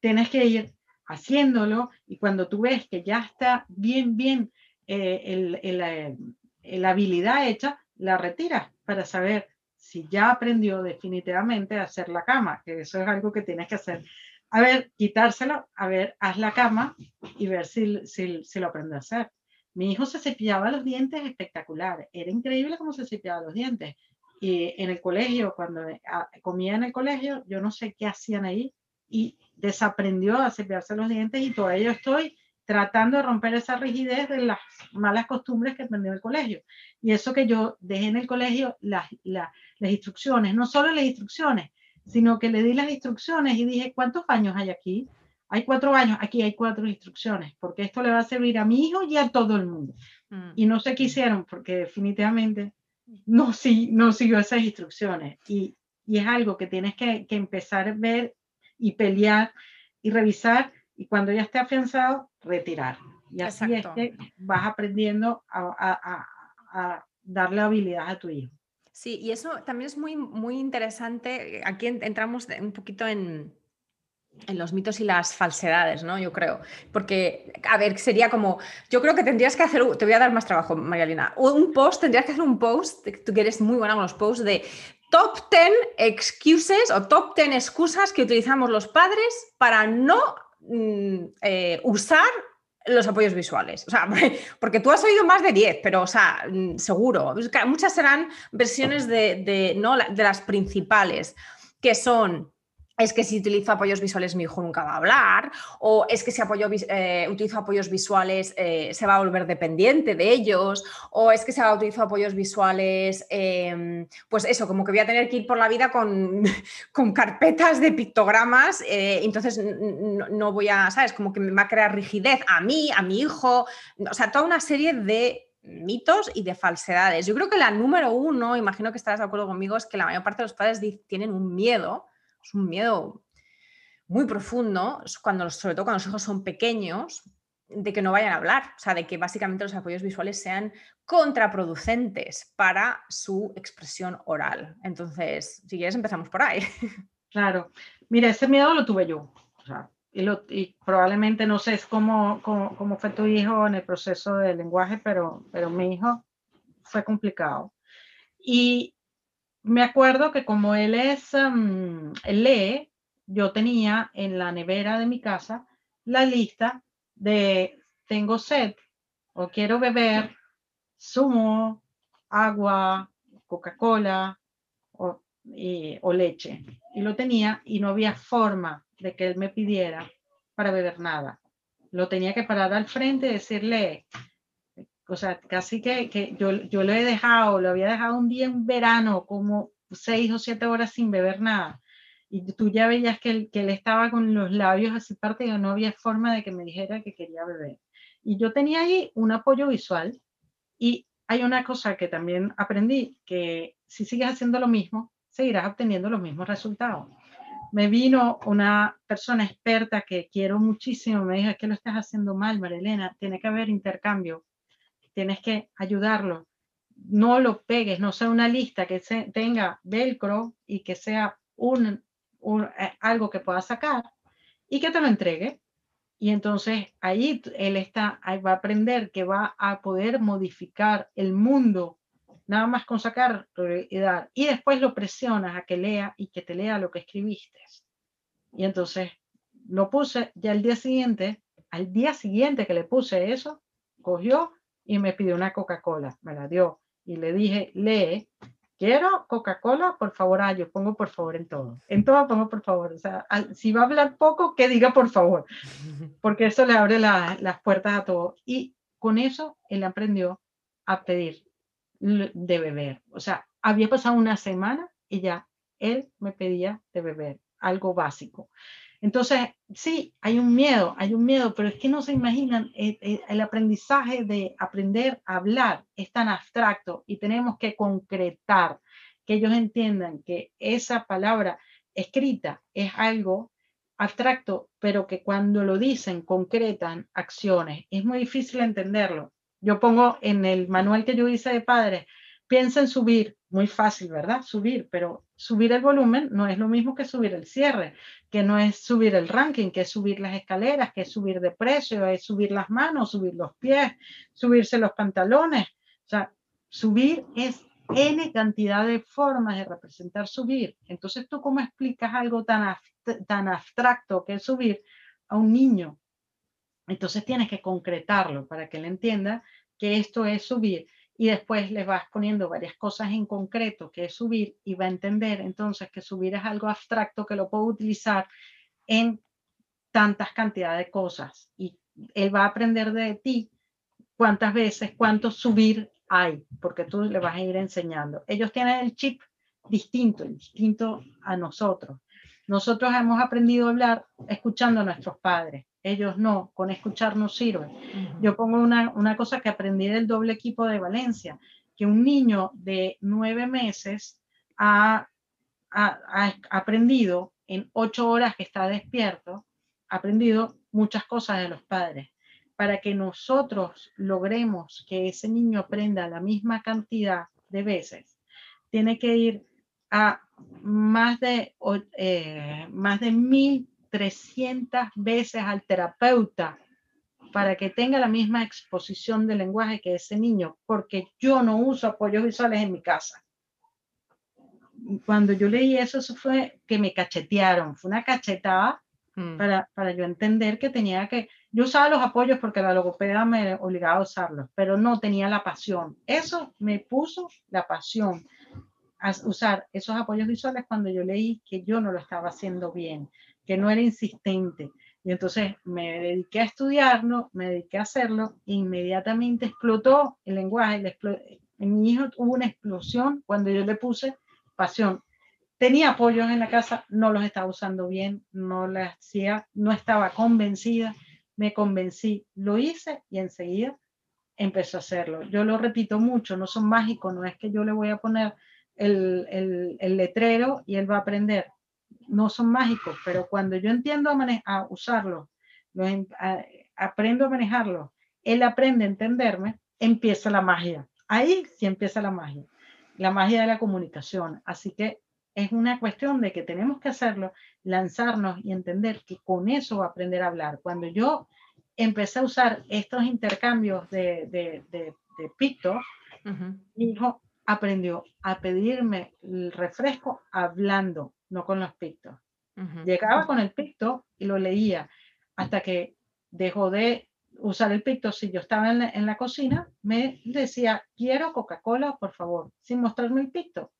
tienes que ir haciéndolo y cuando tú ves que ya está bien, bien eh, el, el, eh, la habilidad hecha, la retiras para saber si ya aprendió definitivamente a hacer la cama, que eso es algo que tienes que hacer. A ver, quitárselo, a ver, haz la cama y ver si, si, si lo aprende a hacer. Mi hijo se cepillaba los dientes espectacular, era increíble cómo se cepillaba los dientes. Y en el colegio, cuando ah, comía en el colegio, yo no sé qué hacían ahí y desaprendió a cepillarse los dientes y todavía estoy tratando de romper esa rigidez de las malas costumbres que aprendió en el colegio. Y eso que yo dejé en el colegio, las, las, instrucciones, no solo las instrucciones, sino que le di las instrucciones y dije, ¿cuántos baños hay aquí? Hay cuatro baños, aquí hay cuatro instrucciones, porque esto le va a servir a mi hijo y a todo el mundo. Mm. Y no sé qué hicieron, porque definitivamente no, sí, no siguió esas instrucciones. Y y es algo que tienes que, empezar a ver y pelear y revisar y cuando ya esté afianzado, retirar. Y así es que vas aprendiendo a, a, darle habilidad a tu hijo. Sí, y eso también es muy, muy interesante. Aquí entramos un poquito en, en los mitos y las falsedades, ¿no? Yo creo. Porque, a ver, sería como, yo creo que tendrías que hacer, te voy a dar más trabajo, Marialina, un post, tendrías que hacer un post, tú que eres muy buena con los posts, de top 10 excuses o top 10 excusas que utilizamos los padres para no mm, eh, usar los apoyos visuales. O sea, porque tú has oído más de 10, pero, o sea, mm, seguro. Muchas serán versiones de, ¿no? de las principales, que son es que si utilizo apoyos visuales mi hijo nunca va a hablar, o es que si eh, utilizo apoyos visuales eh, se va a volver dependiente de ellos, o es que si utilizo apoyos visuales, em, pues eso, como que voy a tener que ir por la vida con, con carpetas de pictogramas, eh, entonces no, voy a, ¿sabes? Como que me va a crear rigidez a mí, a mi hijo, o sea, toda una serie de mitos y de falsedades. Yo creo que la número uno, imagino que estarás de acuerdo conmigo, es que la mayor parte de los padres tienen un miedo es un miedo muy profundo, cuando, sobre todo cuando los hijos son pequeños, de que no vayan a hablar, o sea, de que básicamente los apoyos visuales sean contraproducentes para su expresión oral. Entonces, si quieres, empezamos por ahí. Claro, mira, ese miedo lo tuve yo. y, probablemente no sé cómo, cómo, fue tu hijo en el proceso del lenguaje, pero, pero mi hijo fue complicado. Y me acuerdo que como él es, mm, él lee, yo tenía en la nevera de mi casa la lista de tengo sed o quiero beber zumo, agua, Coca-Cola o, o leche. Y lo tenía y no había forma de que él me pidiera para beber nada. Lo tenía que parar al frente y decirle, o sea, casi que, que yo, yo, lo he dejado, lo había dejado un día en verano, como seis o siete horas sin beber nada. Y tú ya veías que él, que él estaba con los labios así partidos, no había forma de que me dijera que quería beber. Y yo tenía ahí un apoyo visual y hay una cosa que también aprendí, que si sigues haciendo lo mismo, seguirás obteniendo los mismos resultados. Me vino una persona experta que quiero muchísimo, me dijo, es que lo estás haciendo mal, Marilena, tiene que haber intercambio tienes que ayudarlo. No lo pegues, no sea una lista que tenga velcro y que sea un, eh, algo que pueda sacar y que te lo entregue. Y entonces ahí él está, ahí va a aprender que va a poder modificar el mundo nada más con sacar y dar. Y después lo presionas a que lea y que te lea lo que escribiste. Y entonces lo puse, ya al día siguiente, al día siguiente que le puse eso, cogió y me pidió una Coca-Cola, me la dio y le dije, lee, quiero Coca-Cola, por favor, ah, yo pongo por favor en todo, en todo pongo por favor, o sea, si va a hablar poco, que diga por favor, porque eso le abre las puertas a todo. Y con eso él aprendió a pedir de beber, o sea, había pasado una semana y ya él me pedía de beber, algo básico. Entonces, sí, hay un miedo, hay un miedo, pero es que no se imaginan, eh, eh, el, aprendizaje de aprender a hablar es tan abstracto y tenemos que concretar, que ellos entiendan que esa palabra escrita es algo abstracto, pero que cuando lo dicen concretan acciones. Es muy difícil entenderlo. Yo pongo en el manual que yo hice de padres, piensa en subir, muy fácil, ¿verdad? Subir, pero subir el volumen no es lo mismo que subir el cierre, que no es subir el ranking, que es subir las escaleras, que es subir de precio, es subir las manos, subir los pies, subirse los pantalones. O sea, subir es N cantidad de formas de representar subir. Entonces, ¿tú cómo explicas algo tan, tan abstracto que es subir a un niño? Entonces tienes que concretarlo para que él entienda que esto es subir y después le vas poniendo varias cosas en concreto que es subir y va a entender entonces que subir es algo abstracto que lo puedo utilizar en tantas cantidades de cosas y él va a aprender de ti cuántas veces, cuánto subir hay, porque tú le vas a ir enseñando. Ellos tienen el chip distinto, distinto a nosotros. Nosotros hemos aprendido a hablar escuchando a nuestros padres ellos no, con escuchar no sirve. Yo pongo una, una, cosa que aprendí del doble equipo de Valencia, que un niño de nueve meses ha, ha, aprendido en ocho horas que está despierto, ha aprendido muchas cosas de los padres. Para que nosotros logremos que ese niño aprenda la misma cantidad de veces, tiene que ir a más de, eh, más de 1.300 veces al terapeuta para que tenga la misma exposición de lenguaje que ese niño, porque yo no uso apoyos visuales en mi casa. Cuando yo leí eso, eso fue que me cachetearon, fue una cachetada mm. para, para yo entender que tenía que, yo usaba los apoyos porque la logopeda me obligaba a usarlos, pero no tenía la pasión. Eso me puso la pasión a usar esos apoyos visuales cuando yo leí que yo no lo estaba haciendo bien, que no era insistente, y entonces me dediqué a estudiarlo, me dediqué a hacerlo, e inmediatamente explotó el lenguaje. En mi hijo hubo una explosión cuando yo le puse pasión. Tenía apoyos en la casa, no los estaba usando bien, no le hacía, no estaba convencida, me convencí, lo hice y enseguida empezó a hacerlo. Yo lo repito mucho, no son mágicos, no es que yo le voy a poner el, el, el letrero y él va a aprender no son mágicos, pero cuando yo entiendo a, a usarlos, aprendo a manejarlos, él aprende a entenderme, empieza la magia. Ahí sí empieza la magia, la magia de la comunicación. Así que es una cuestión de que tenemos que hacerlo, lanzarnos y entender que con eso va a aprender a hablar. Cuando yo empecé a usar estos intercambios de, de, de, mi hijo aprendió a pedirme el refresco hablando, no con los pictos. Llegaba con el picto y lo leía hasta que dejó de usar el picto. Si yo estaba en la, cocina, me decía, quiero Coca-Cola, por favor, sin mostrarme el picto.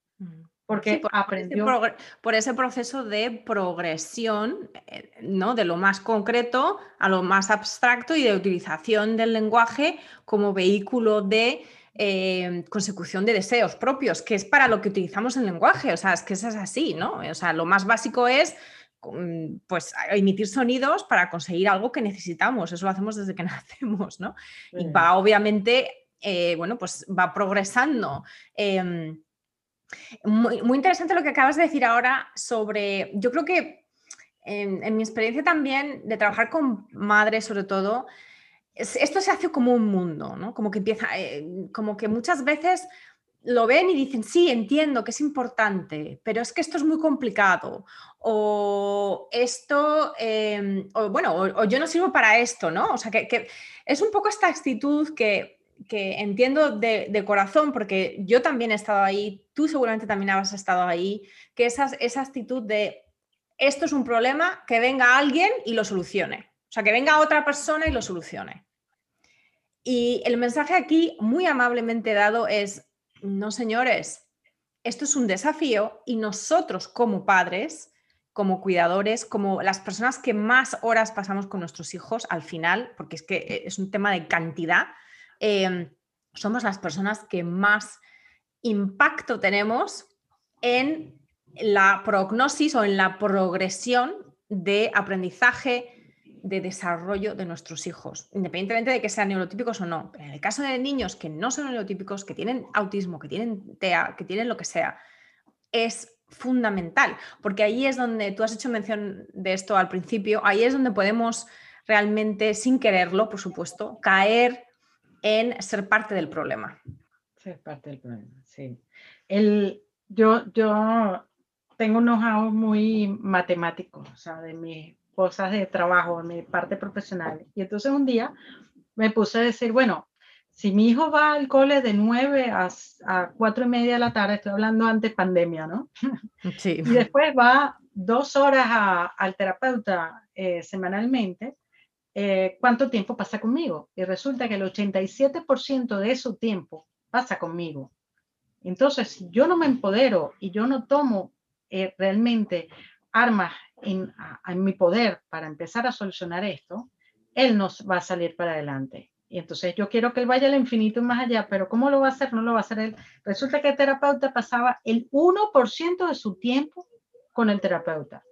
Porque por aprendió. Ese por ese proceso de progresión, eh, ¿no? De lo más concreto a lo más abstracto y de utilización del lenguaje como vehículo de eh, consecución de deseos propios, que es para lo que utilizamos el lenguaje, o sea, es que eso es así, ¿no? O sea, lo más básico es pues emitir sonidos para conseguir algo que necesitamos, eso lo hacemos desde que nacemos, ¿no? Y va obviamente, eh, bueno, pues va progresando. Em, muy, muy, interesante lo que acabas de decir ahora sobre, yo creo que en mi experiencia también de trabajar con madres sobre todo, esto se hace como un mundo, ¿no? Como que empieza, eh, como que muchas veces lo ven y dicen, sí, entiendo que es importante, pero es que esto es muy complicado. O esto, em, bueno, o, yo no sirvo para esto, ¿no? O sea, que, es un poco esta actitud que, entiendo de, corazón, porque yo también he estado ahí, tú seguramente también has estado ahí, que esa, esa actitud de, esto es un problema, que venga alguien y lo solucione. O sea, que venga otra persona y lo solucione. Y el mensaje aquí, muy amablemente dado, es, no señores, esto es un desafío y nosotros como padres, como cuidadores, como las personas que más horas pasamos con nuestros hijos al final, porque es que es un tema de cantidad, em, somos las personas que más impacto tenemos en la prognosis o en la progresión de aprendizaje, de desarrollo de nuestros hijos, independientemente de que sean neurotípicos o no. en el caso de niños que no son neurotípicos, que tienen autismo, que tienen TEA, que tienen lo que sea, es fundamental, porque ahí es donde tú has hecho mención de esto al principio, ahí es donde podemos realmente, sin quererlo, por supuesto, caer en ser parte del problema. Ser parte del problema, sí. El, yo, yo tengo un know muy matemático, o sea, de mi cosas de trabajo, en mi parte profesional. Y entonces un día me puse a decir, bueno, si mi hijo va al cole de 9 a, a 4 y media de la tarde, estoy hablando antes pandemia, ¿no? Sí. y después va dos horas al terapeuta eh, semanalmente, eh, ¿cuánto tiempo pasa conmigo? Y resulta que el 87% de su tiempo pasa conmigo. Entonces, si yo no me empodero y yo no tomo eh, realmente armas en, mi poder para empezar a solucionar esto, él nos va a salir para adelante. Y entonces yo quiero que él vaya al infinito y más allá, pero ¿cómo lo va a hacer? No lo va a hacer él. Resulta que el terapeuta pasaba el 1% de su tiempo con el terapeuta.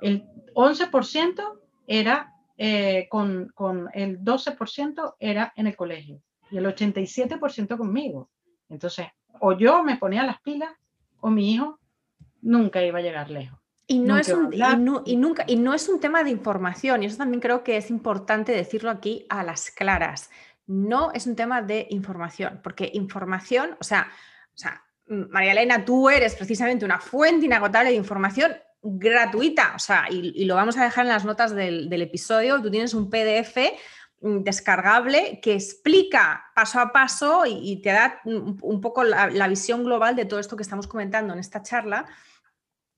El 11% era eh, con, con, el 12% era en el colegio y el 87% conmigo. Entonces, o yo me ponía las pilas o mi hijo nunca iba a llegar lejos. Y no, es un, y, nunca, y no es un tema de información, y eso también creo que es importante decirlo aquí a las claras. No es un tema de información, porque información, o sea, o sea María Elena, tú eres precisamente una fuente inagotable de información gratuita, o sea, y, lo vamos a dejar en las notas del, episodio. Tú tienes un PDF mm, descargable que explica paso a paso y, te da un, poco la, la, visión global de todo esto que estamos comentando en esta charla.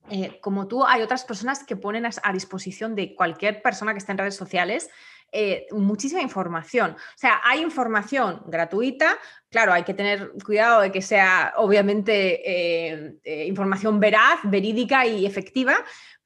Eh, como tú, hay otras personas que ponen a, disposición de cualquier persona que esté en redes sociales eh, muchísima información. O sea, hay información gratuita, claro, hay que tener cuidado de que sea obviamente eh, información veraz, verídica y efectiva,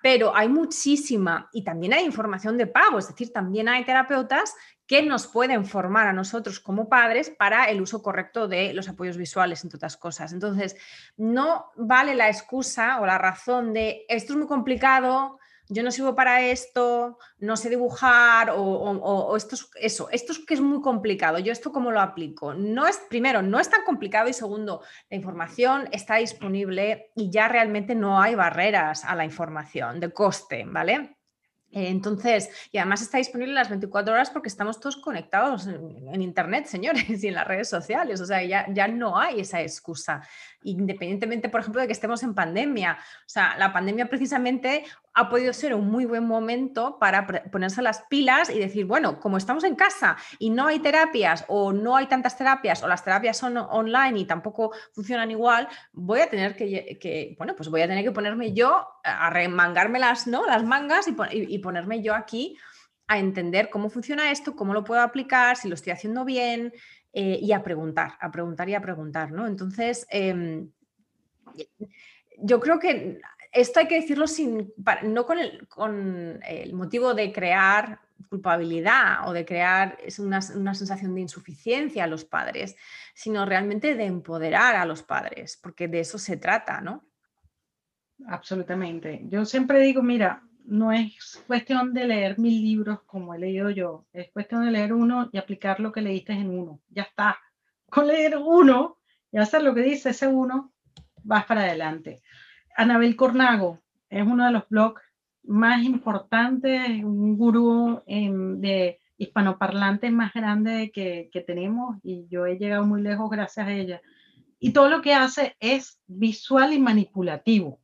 pero hay muchísima y también hay información de pago, es decir, también hay terapeutas que nos pueden formar a nosotros como padres para el uso correcto de los apoyos visuales, entre otras cosas. Entonces, no vale la excusa o la razón de esto es muy complicado, yo no sirvo para esto, no sé dibujar o, esto es eso, esto es que es muy complicado, yo esto cómo lo aplico. No es, primero, no es tan complicado y segundo, la información está disponible y ya realmente no hay barreras a la información de coste, ¿vale? Entonces, y además está disponible las 24 horas porque estamos todos conectados en, Internet, señores, y en las redes sociales. O sea, ya, ya no hay esa excusa, independientemente, por ejemplo, de que estemos en pandemia. O sea, la pandemia precisamente ha podido ser un muy buen momento para ponerse las pilas y decir, bueno, como estamos en casa y no hay terapias o no hay tantas terapias o las terapias son online y tampoco funcionan igual, voy a tener que, bueno, pues voy a tener que ponerme yo a remangarme las, ¿no? las mangas y, ponerme yo aquí a entender cómo funciona esto, cómo lo puedo aplicar, si lo estoy haciendo bien eh, y a preguntar, a preguntar y a preguntar, ¿no? Entonces, em, yo creo que esto hay que decirlo sin, no con el, con el, motivo de crear culpabilidad o de crear una, una, sensación de insuficiencia a los padres, sino realmente de empoderar a los padres, porque de eso se trata, ¿no? Absolutamente. Yo siempre digo, mira, no es cuestión de leer mil libros como he leído yo, es cuestión de leer uno y aplicar lo que leíste en uno. Ya está. Con leer uno y hacer lo que dice ese uno, vas para adelante. Anabel Cornago es uno de los blogs más importantes, un gurú de hispanoparlantes más grande que, tenemos y yo he llegado muy lejos gracias a ella. Y todo lo que hace es visual y manipulativo.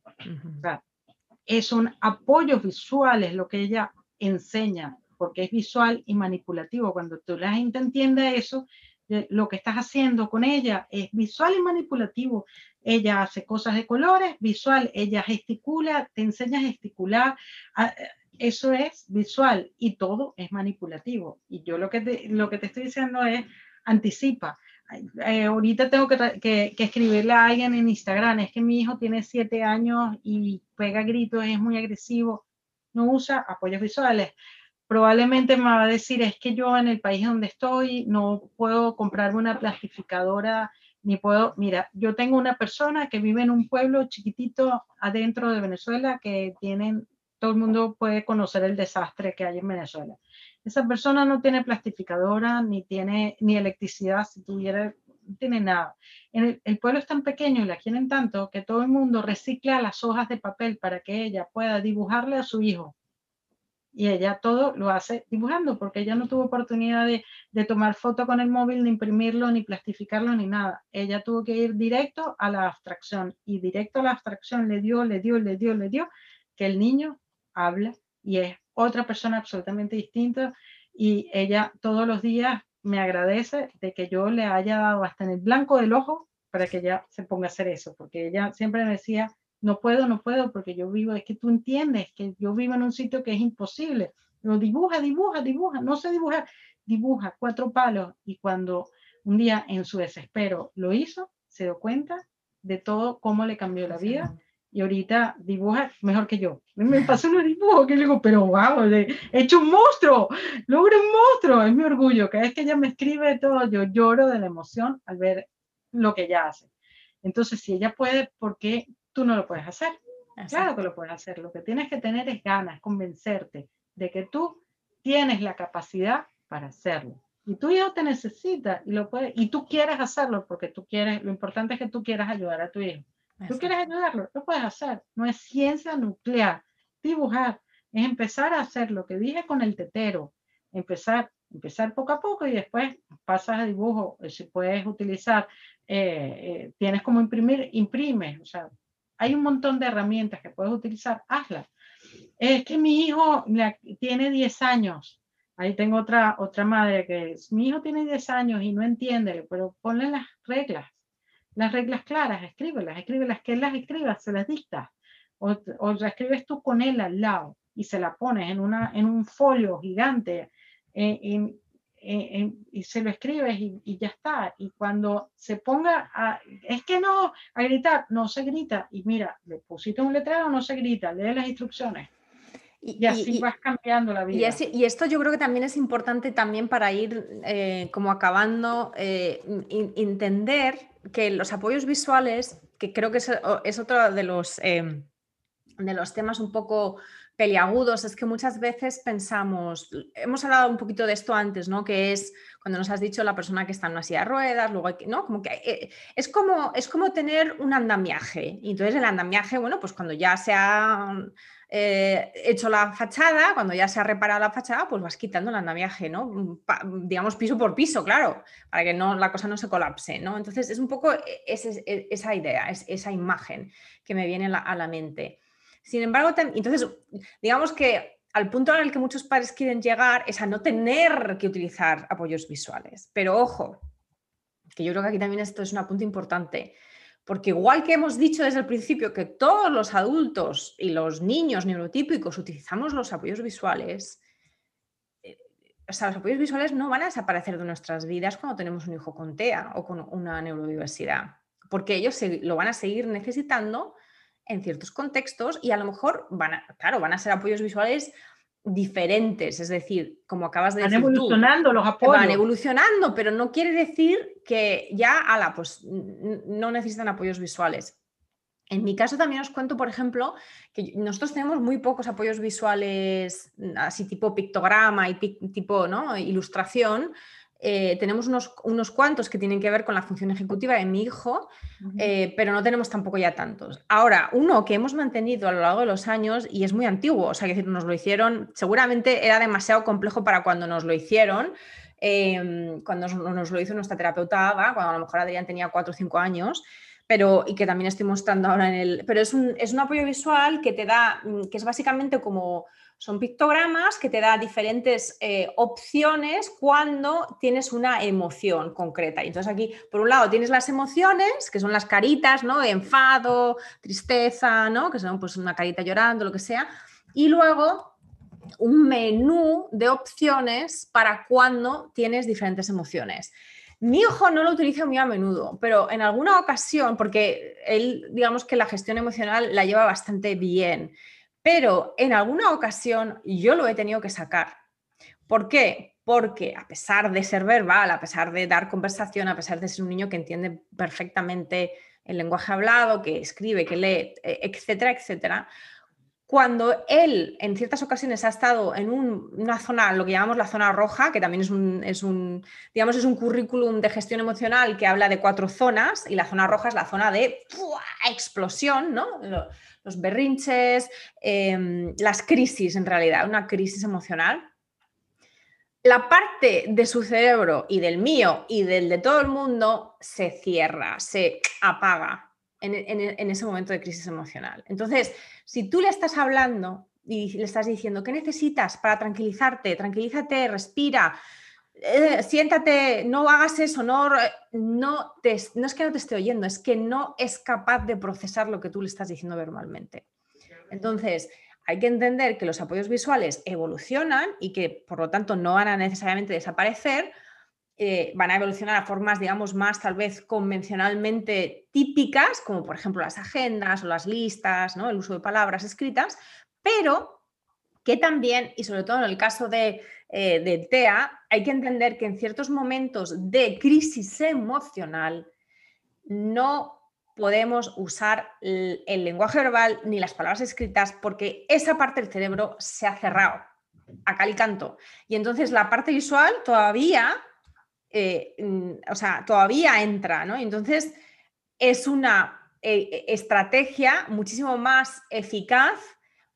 es un apoyo visual, es lo que ella enseña, porque es visual y manipulativo. Cuando tú la gente entiende eso, lo que estás haciendo con ella es visual y manipulativo ella hace cosas de colores, visual, ella gesticula, te enseña a gesticular, eso es visual y todo es manipulativo. Y yo lo que te, lo que te estoy diciendo es anticipa. Eh, ahorita tengo que, que, escribirle a alguien en Instagram, es que mi hijo tiene siete años y pega gritos, es muy agresivo, no usa apoyos visuales. Probablemente me va a decir, es que yo en el país donde estoy no puedo comprarme una plastificadora ni puedo, mira, yo tengo una persona que vive en un pueblo chiquitito adentro de Venezuela que tienen, todo el mundo puede conocer el desastre que hay en Venezuela. Esa persona no tiene plastificadora, ni tiene ni electricidad, si tuviera, no tiene nada. el, el pueblo es tan pequeño y la quieren tanto que todo el mundo recicla las hojas de papel para que ella pueda dibujarle a su hijo y ella todo lo hace dibujando porque ella no tuvo oportunidad de, tomar foto con el móvil, ni imprimirlo, ni plastificarlo, ni nada. Ella tuvo que ir directo a la abstracción y directo a la abstracción le dio, le dio, le dio, le dio que el niño habla y es otra persona absolutamente distinta y ella todos los días me agradece de que yo le haya dado hasta en el blanco del ojo para que ella se ponga a hacer eso, porque ella siempre me decía, no puedo, no puedo, porque yo vivo, es que tú entiendes que yo vivo en un sitio que es imposible. Lo dibuja, dibuja, dibuja, no sé dibujar, dibuja cuatro palos y cuando un día en su desespero lo hizo, se dio cuenta de todo cómo le cambió la vida y ahorita dibuja mejor que yo. Me pasó un dibujo que le digo, pero wow, he hecho un monstruo, logro un monstruo, es mi orgullo. Cada vez que ella me escribe todo, yo lloro de la emoción al ver lo que ella hace. Entonces, si ella puede, ¿por qué tú no lo puedes hacer. Claro que lo puedes hacer. Lo que tienes que tener es ganas, convencerte de que tú tienes la capacidad para hacerlo. Y tu hijo te necesita y lo puede, y tú quieres hacerlo porque tú quieres, lo importante es que tú quieras ayudar a tu hijo. ¿Tú quieres ayudarlo? Lo puedes hacer. No es ciencia nuclear. Dibujar es empezar a hacer lo que dije con el tetero. Empezar, empezar poco a poco y después pasas a dibujo. Si puedes utilizar, eh, eh, tienes como imprimir, imprime. O sea, hay un montón de herramientas que puedes utilizar. Hazlas. Es que mi hijo tiene 10 años. Ahí tengo otra, otra madre que es, mi hijo tiene 10 años y no entiende, pero ponle las reglas las reglas claras, escríbelas, escríbelas, que él las escriba, se las dicta, o, o las escribes tú con él al lado y se la pones en, una, en un folio gigante eh, y se lo escribes y, ya está. Y cuando se ponga a, es que no, a gritar, no se grita. Y mira, le pusiste un letrero, no se grita, lee las instrucciones. Y, así vas cambiando la vida. Y, esto yo creo que también es importante también para ir eh, como acabando, eh, entender que los apoyos visuales, que creo que es, otro de los, eh, de los temas un poco peliagudos, es que muchas veces pensamos, hemos hablado un poquito de esto antes, ¿no? Que es cuando nos has dicho la persona que está en una silla de ruedas, luego hay que, ¿no? Como que es como, es como tener un andamiaje. Y entonces el andamiaje, bueno, pues cuando ya se ha eh, hecho la fachada, cuando ya se ha reparado la fachada, pues vas quitando el andamiaje, ¿no? Digamos piso por piso, claro, para que no, la cosa no se colapse, ¿no? Entonces es un poco e, e, esa idea, es, esa imagen que me viene a la mente. Sin embargo, entonces, digamos que al punto en el que muchos padres quieren llegar es a no tener que utilizar apoyos visuales. Pero ojo, que yo creo que aquí también esto es un apunte importante. Porque igual que hemos dicho desde el principio que todos los adultos y los niños neurotípicos utilizamos los apoyos visuales, eh, o sea, los apoyos visuales no van a desaparecer de nuestras vidas cuando tenemos un hijo con TEA o con una neurodiversidad, porque ellos lo van a seguir necesitando en ciertos contextos y a lo mejor van a, claro, van a ser apoyos visuales diferentes, es decir, como acabas de decir. Van evolucionando los apoyos. Van evolucionando, pero no quiere decir que ya, ala, pues no necesitan apoyos visuales. En mi caso también os cuento, por ejemplo, que nosotros tenemos muy pocos apoyos visuales, así tipo pictograma y tipo ¿no? ilustración, eh, tenemos unos, unos, cuantos que tienen que ver con la función ejecutiva de mi hijo, eh, pero no tenemos tampoco ya tantos. Ahora, uno que hemos mantenido a lo largo de los años y es muy antiguo, o sea, que decir, nos lo hicieron, seguramente era demasiado complejo para cuando nos lo hicieron, em, cuando nos, lo hizo nuestra terapeuta cuando a lo mejor Adrián tenía 4 o 5 años. Pero, y que también estoy mostrando ahora en el. Pero es un, es un apoyo visual que te da, mm, que es básicamente como son pictogramas que te da diferentes eh, opciones cuando tienes una emoción concreta. Y entonces aquí, por un lado, tienes las emociones, que son las caritas, ¿no? Enfado, tristeza, ¿no? Que son pues una carita llorando, lo que sea. Y luego un menú de opciones para cuando tienes diferentes emociones. Mi hijo no lo utiliza muy a menudo, pero en alguna ocasión, porque él, digamos que la gestión emocional la lleva bastante bien pero en alguna ocasión yo lo he tenido que sacar. ¿Por qué? Porque a pesar de ser verbal, a pesar de dar conversación, a pesar de ser un niño que entiende perfectamente el lenguaje hablado, que escribe, que lee, e, etcétera, etcétera, cuando él en ciertas ocasiones ha estado en una zona, lo que llamamos la zona roja, que también es un, es un, digamos, es un currículum de gestión emocional que habla de cuatro zonas, y la zona roja es la zona de explosión, ¿no? Los berrinches, em, las crisis en realidad, una crisis emocional. La parte de su cerebro y del mío y del de todo el mundo se cierra, se apaga en, ese momento de crisis emocional. Entonces, si tú le estás hablando y le estás diciendo, ¿qué necesitas para tranquilizarte? Tranquilízate, respira, eh, siéntate, no hagas eso, no, no, no es que no te esté oyendo, es que no es capaz de procesar lo que tú le estás diciendo verbalmente. Entonces, hay que entender que los apoyos visuales evolucionan y que por lo tanto no van a necesariamente desaparecer, eh, van a evolucionar a formas, digamos, más tal vez convencionalmente típicas, como por ejemplo las agendas o las listas, ¿no? el uso de palabras escritas, pero que también, y sobre todo en el caso de, eh, TEA, hay que entender que en ciertos momentos de crisis emocional no podemos usar el, lenguaje verbal ni las palabras escritas porque esa parte del cerebro se ha cerrado a cal y canto. Y entonces la parte visual todavía, eh, mm, o sea, todavía entra, ¿no? Entonces es una eh, estrategia muchísimo más eficaz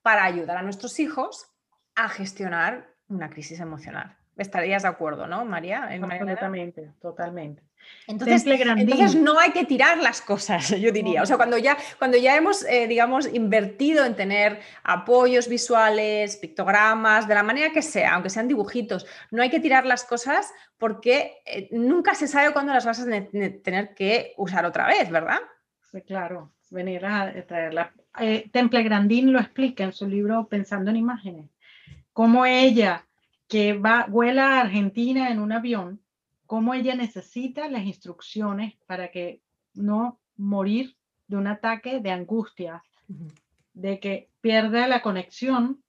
para ayudar a nuestros hijos a gestionar una crisis emocional. Estarías de acuerdo, ¿no, María? Completamente, totalmente. Entonces, entonces, no hay que tirar las cosas, yo diría. O sea, cuando ya, cuando ya hemos, eh, digamos, invertido en tener apoyos visuales, pictogramas, de la manera que sea, aunque sean dibujitos, no hay que tirar las cosas porque eh, nunca se sabe cuándo las vas a tener que usar otra vez, ¿verdad? Sí, claro, venir a traerla. Eh, Temple Grandin lo explica en su libro Pensando en Imágenes, cómo ella que va, vuela a Argentina en un avión, cómo ella necesita las instrucciones para que no morir de un ataque de angustia, de que pierda la conexión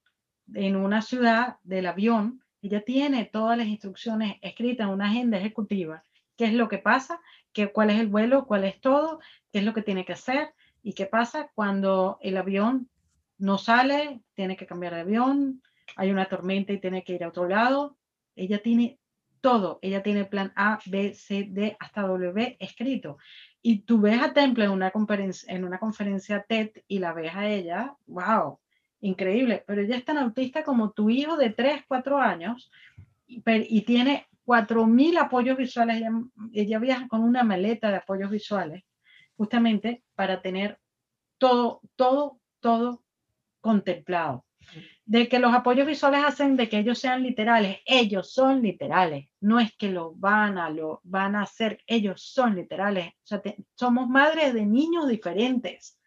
en una ciudad del avión. Ella tiene todas las instrucciones escritas en una agenda ejecutiva. ¿Qué es lo que pasa? ¿Qué, ¿Cuál es el vuelo? ¿Cuál es todo? ¿Qué es lo que tiene que hacer? ¿Y qué pasa cuando el avión no sale? Tiene que cambiar de avión, hay una tormenta y tiene que ir a otro lado. Ella tiene todo, ella tiene plan A, B, C, D hasta W escrito. Y tú ves a Temple en una conferencia, TED y la ves a ella, wow, increíble, pero ella es tan autista como tu hijo de 3, 4 años y, y tiene 4.000 apoyos visuales. Ella, ella viaja con una maleta de apoyos visuales justamente para tener todo, todo, todo contemplado de que los apoyos visuales hacen de que ellos sean literales. Ellos son literales. No es que lo van a, lo van a hacer. Ellos son literales. somos madres de niños diferentes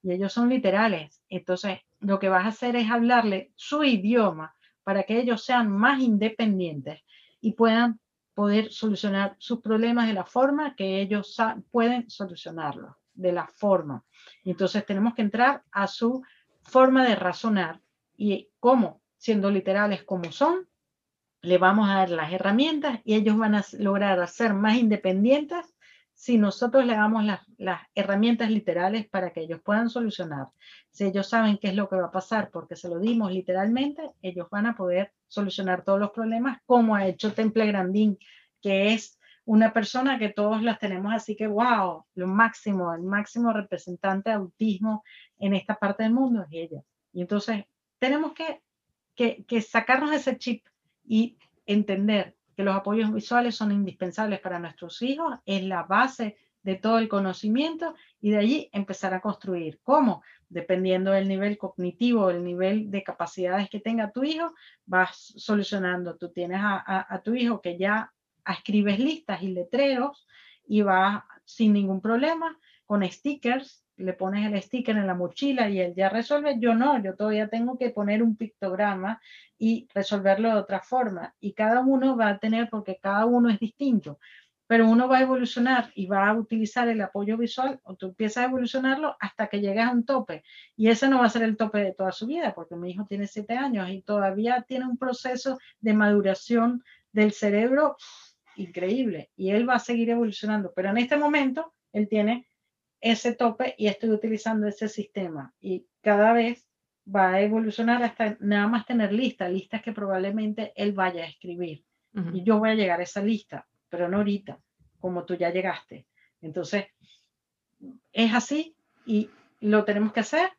y ellos son literales. Entonces, lo que vas a hacer es hablarle su idioma para que ellos sean más independientes y puedan poder solucionar sus problemas de la forma que ellos pueden solucionarlos, de la forma. Entonces tenemos que entrar a su forma de razonar y cómo, siendo literales como son, le vamos a dar las herramientas y ellos van a lograr ser más independientes si nosotros le damos las, las, herramientas literales para que ellos puedan solucionar. Si ellos saben qué es lo que va a pasar porque se lo dimos literalmente, ellos van a poder solucionar todos los problemas como ha hecho Temple Grandin, que es una persona que todos las tenemos así que, wow, lo máximo, el máximo representante de autismo en esta parte del mundo es ella. Y entonces tenemos que, que, que sacarnos ese chip y entender que los apoyos visuales son indispensables para nuestros hijos, es la base de todo el conocimiento y de allí empezar a construir. ¿Cómo? Dependiendo del nivel cognitivo, el nivel de capacidades que tenga tu hijo, vas solucionando. Tú tienes a, a, tu hijo que ya escribes listas y letreros y va sin ningún problema con stickers le pones el sticker en la mochila y él ya resuelve, yo no, yo todavía tengo que poner un pictograma y resolverlo de otra forma. Y cada uno va a tener, porque cada uno es distinto, pero uno va a evolucionar y va a utilizar el apoyo visual o tú empiezas a evolucionarlo hasta que llegas a un tope. Y ese no va a ser el tope de toda su vida, porque mi hijo tiene siete años y todavía tiene un proceso de maduración del cerebro increíble y él va a seguir evolucionando, pero en este momento él tiene ese tope y estoy utilizando ese sistema. Y cada vez va a evolucionar hasta nada más tener listas, listas que probablemente él vaya a escribir. Y yo voy a llegar a esa lista, pero no ahorita, como tú ya llegaste. Entonces, es así y lo tenemos que hacer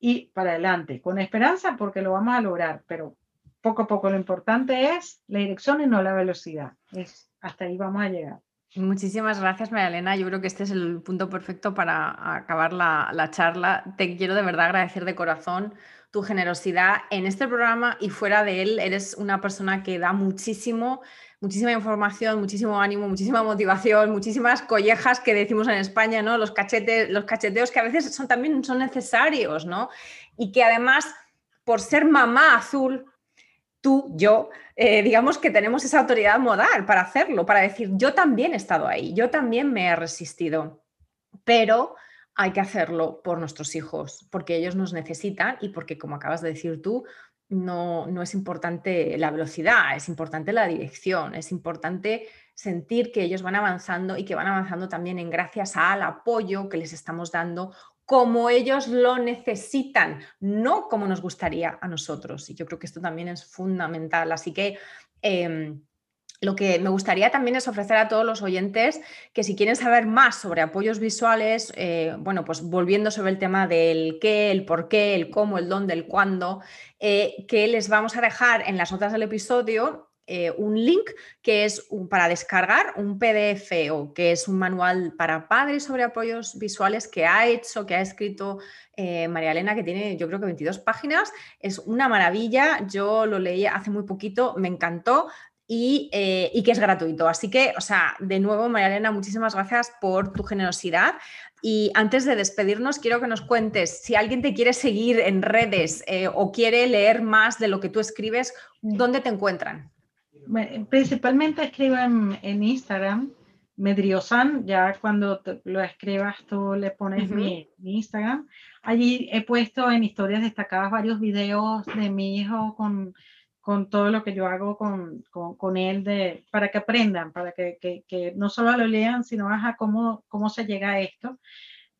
y para adelante, con esperanza porque lo vamos a lograr, pero poco a poco lo importante es la dirección y no la velocidad. Es, hasta ahí vamos a llegar. Muchísimas gracias, María. Yo creo que este es el punto perfecto para acabar la, charla. Te quiero de verdad agradecer de corazón tu generosidad en este programa y fuera de él. Eres una persona que da muchísimo, muchísima información, muchísimo ánimo, muchísima motivación, muchísimas collejas que decimos en España, ¿no? Los cachetes, los cacheteos que a veces son también son necesarios, ¿no? Y que además, por ser mamá azul, tú, yo, eh, digamos que tenemos esa autoridad moral para hacerlo, para decir, yo también he estado ahí, yo también me he resistido, pero hay que hacerlo por nuestros hijos, porque ellos nos necesitan y porque, como acabas de decir tú, no, no es importante la velocidad, es importante la dirección, es importante sentir que ellos van avanzando y que van avanzando también en gracias al apoyo que les estamos dando como ellos lo necesitan, no como nos gustaría a nosotros. Y yo creo que esto también es fundamental. Así que em, lo que me gustaría también es ofrecer a todos los oyentes que si quieren saber más sobre apoyos visuales, eh, bueno, pues volviendo sobre el tema del qué, el por qué, el cómo, el dónde, el cuándo, eh, que les vamos a dejar en las notas del episodio eh, un link que es para descargar un PDF o que es un manual para padres sobre apoyos visuales que ha hecho, que ha escrito María Elena, que tiene yo creo que 22 páginas. Es una maravilla, yo lo leí hace muy poquito, me encantó. Eh, y, que es gratuito. Así que, o sea, de nuevo, María Elena, muchísimas gracias por tu generosidad. Y antes de despedirnos, quiero que nos cuentes si alguien te quiere seguir en redes eh, o quiere leer más de lo que tú escribes, ¿dónde te encuentran? Principalmente escribo en, Instagram, Medriosan, ya cuando lo escribas tú le pones mi, mi, Instagram. Allí he puesto en historias destacadas varios videos de mi hijo con con todo lo que yo hago con, con, con él de, para que aprendan, para que, que, que, no solo lo lean, sino a cómo, cómo se llega a esto.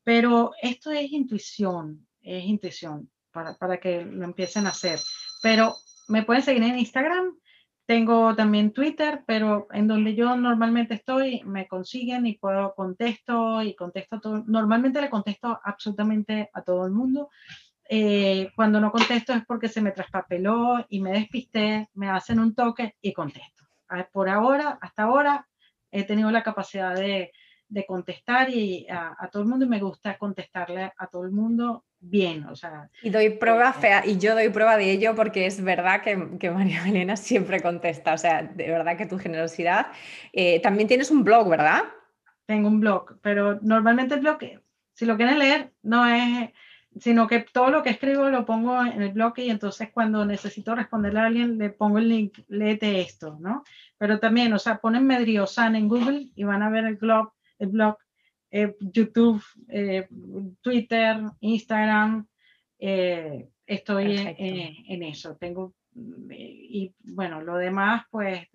Pero esto es intuición, es intuición para, para que lo empiecen a hacer. Pero me pueden seguir en Instagram, tengo también Twitter, pero en donde yo normalmente estoy, me consiguen y puedo contesto y contesto todo. Normalmente le contesto absolutamente a todo el mundo. Eh, cuando no contesto es porque se me traspapeló y me despisté, me hacen un toque y contesto. Por ahora, hasta ahora, he tenido la capacidad de, de contestar y a, todo el mundo y me gusta contestarle a todo el mundo bien, o sea. Y doy prueba eh, fea, y yo doy prueba de ello porque es verdad que, que María Elena siempre contesta, o sea, de verdad que tu generosidad. Eh, también tienes un blog, ¿verdad? Tengo un blog, pero normalmente el blog, si lo quieren leer, no es sino que todo lo que escribo lo pongo en el blog y entonces cuando necesito responderle a alguien le pongo el link, léete esto, ¿no? Pero también, o sea, ponen Medriosan en Google y van a ver el blog, el blog eh, YouTube, eh, Twitter, Instagram, eh, estoy en, eso. Tengo, y bueno, lo demás, pues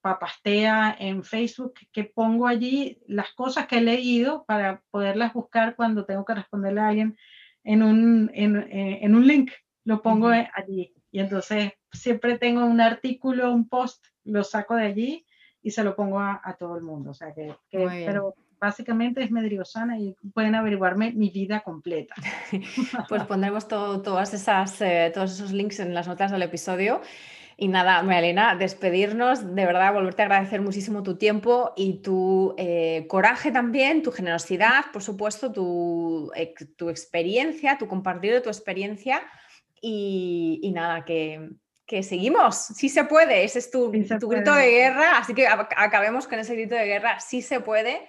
papastea en Facebook, que pongo allí las cosas que he leído para poderlas buscar cuando tengo que responderle a alguien en un, en, en un link, lo pongo allí. Y entonces siempre tengo un artículo, un post, lo saco de allí y se lo pongo a, a todo el mundo. O sea que, pero básicamente es Medriosana y pueden averiguarme mi vida completa. pues pondremos todo, todas esas, eh, todos esos links en las notas del episodio. Y nada, Elena, despedirnos, de verdad, volverte a agradecer muchísimo tu tiempo y tu eh, coraje también, tu generosidad, por supuesto, tu, tu, experiencia, tu compartir de tu experiencia. Y, nada, que, que, seguimos, sí se puede, ese es tu, tu grito de guerra, así que acabemos con ese grito de guerra, sí se puede,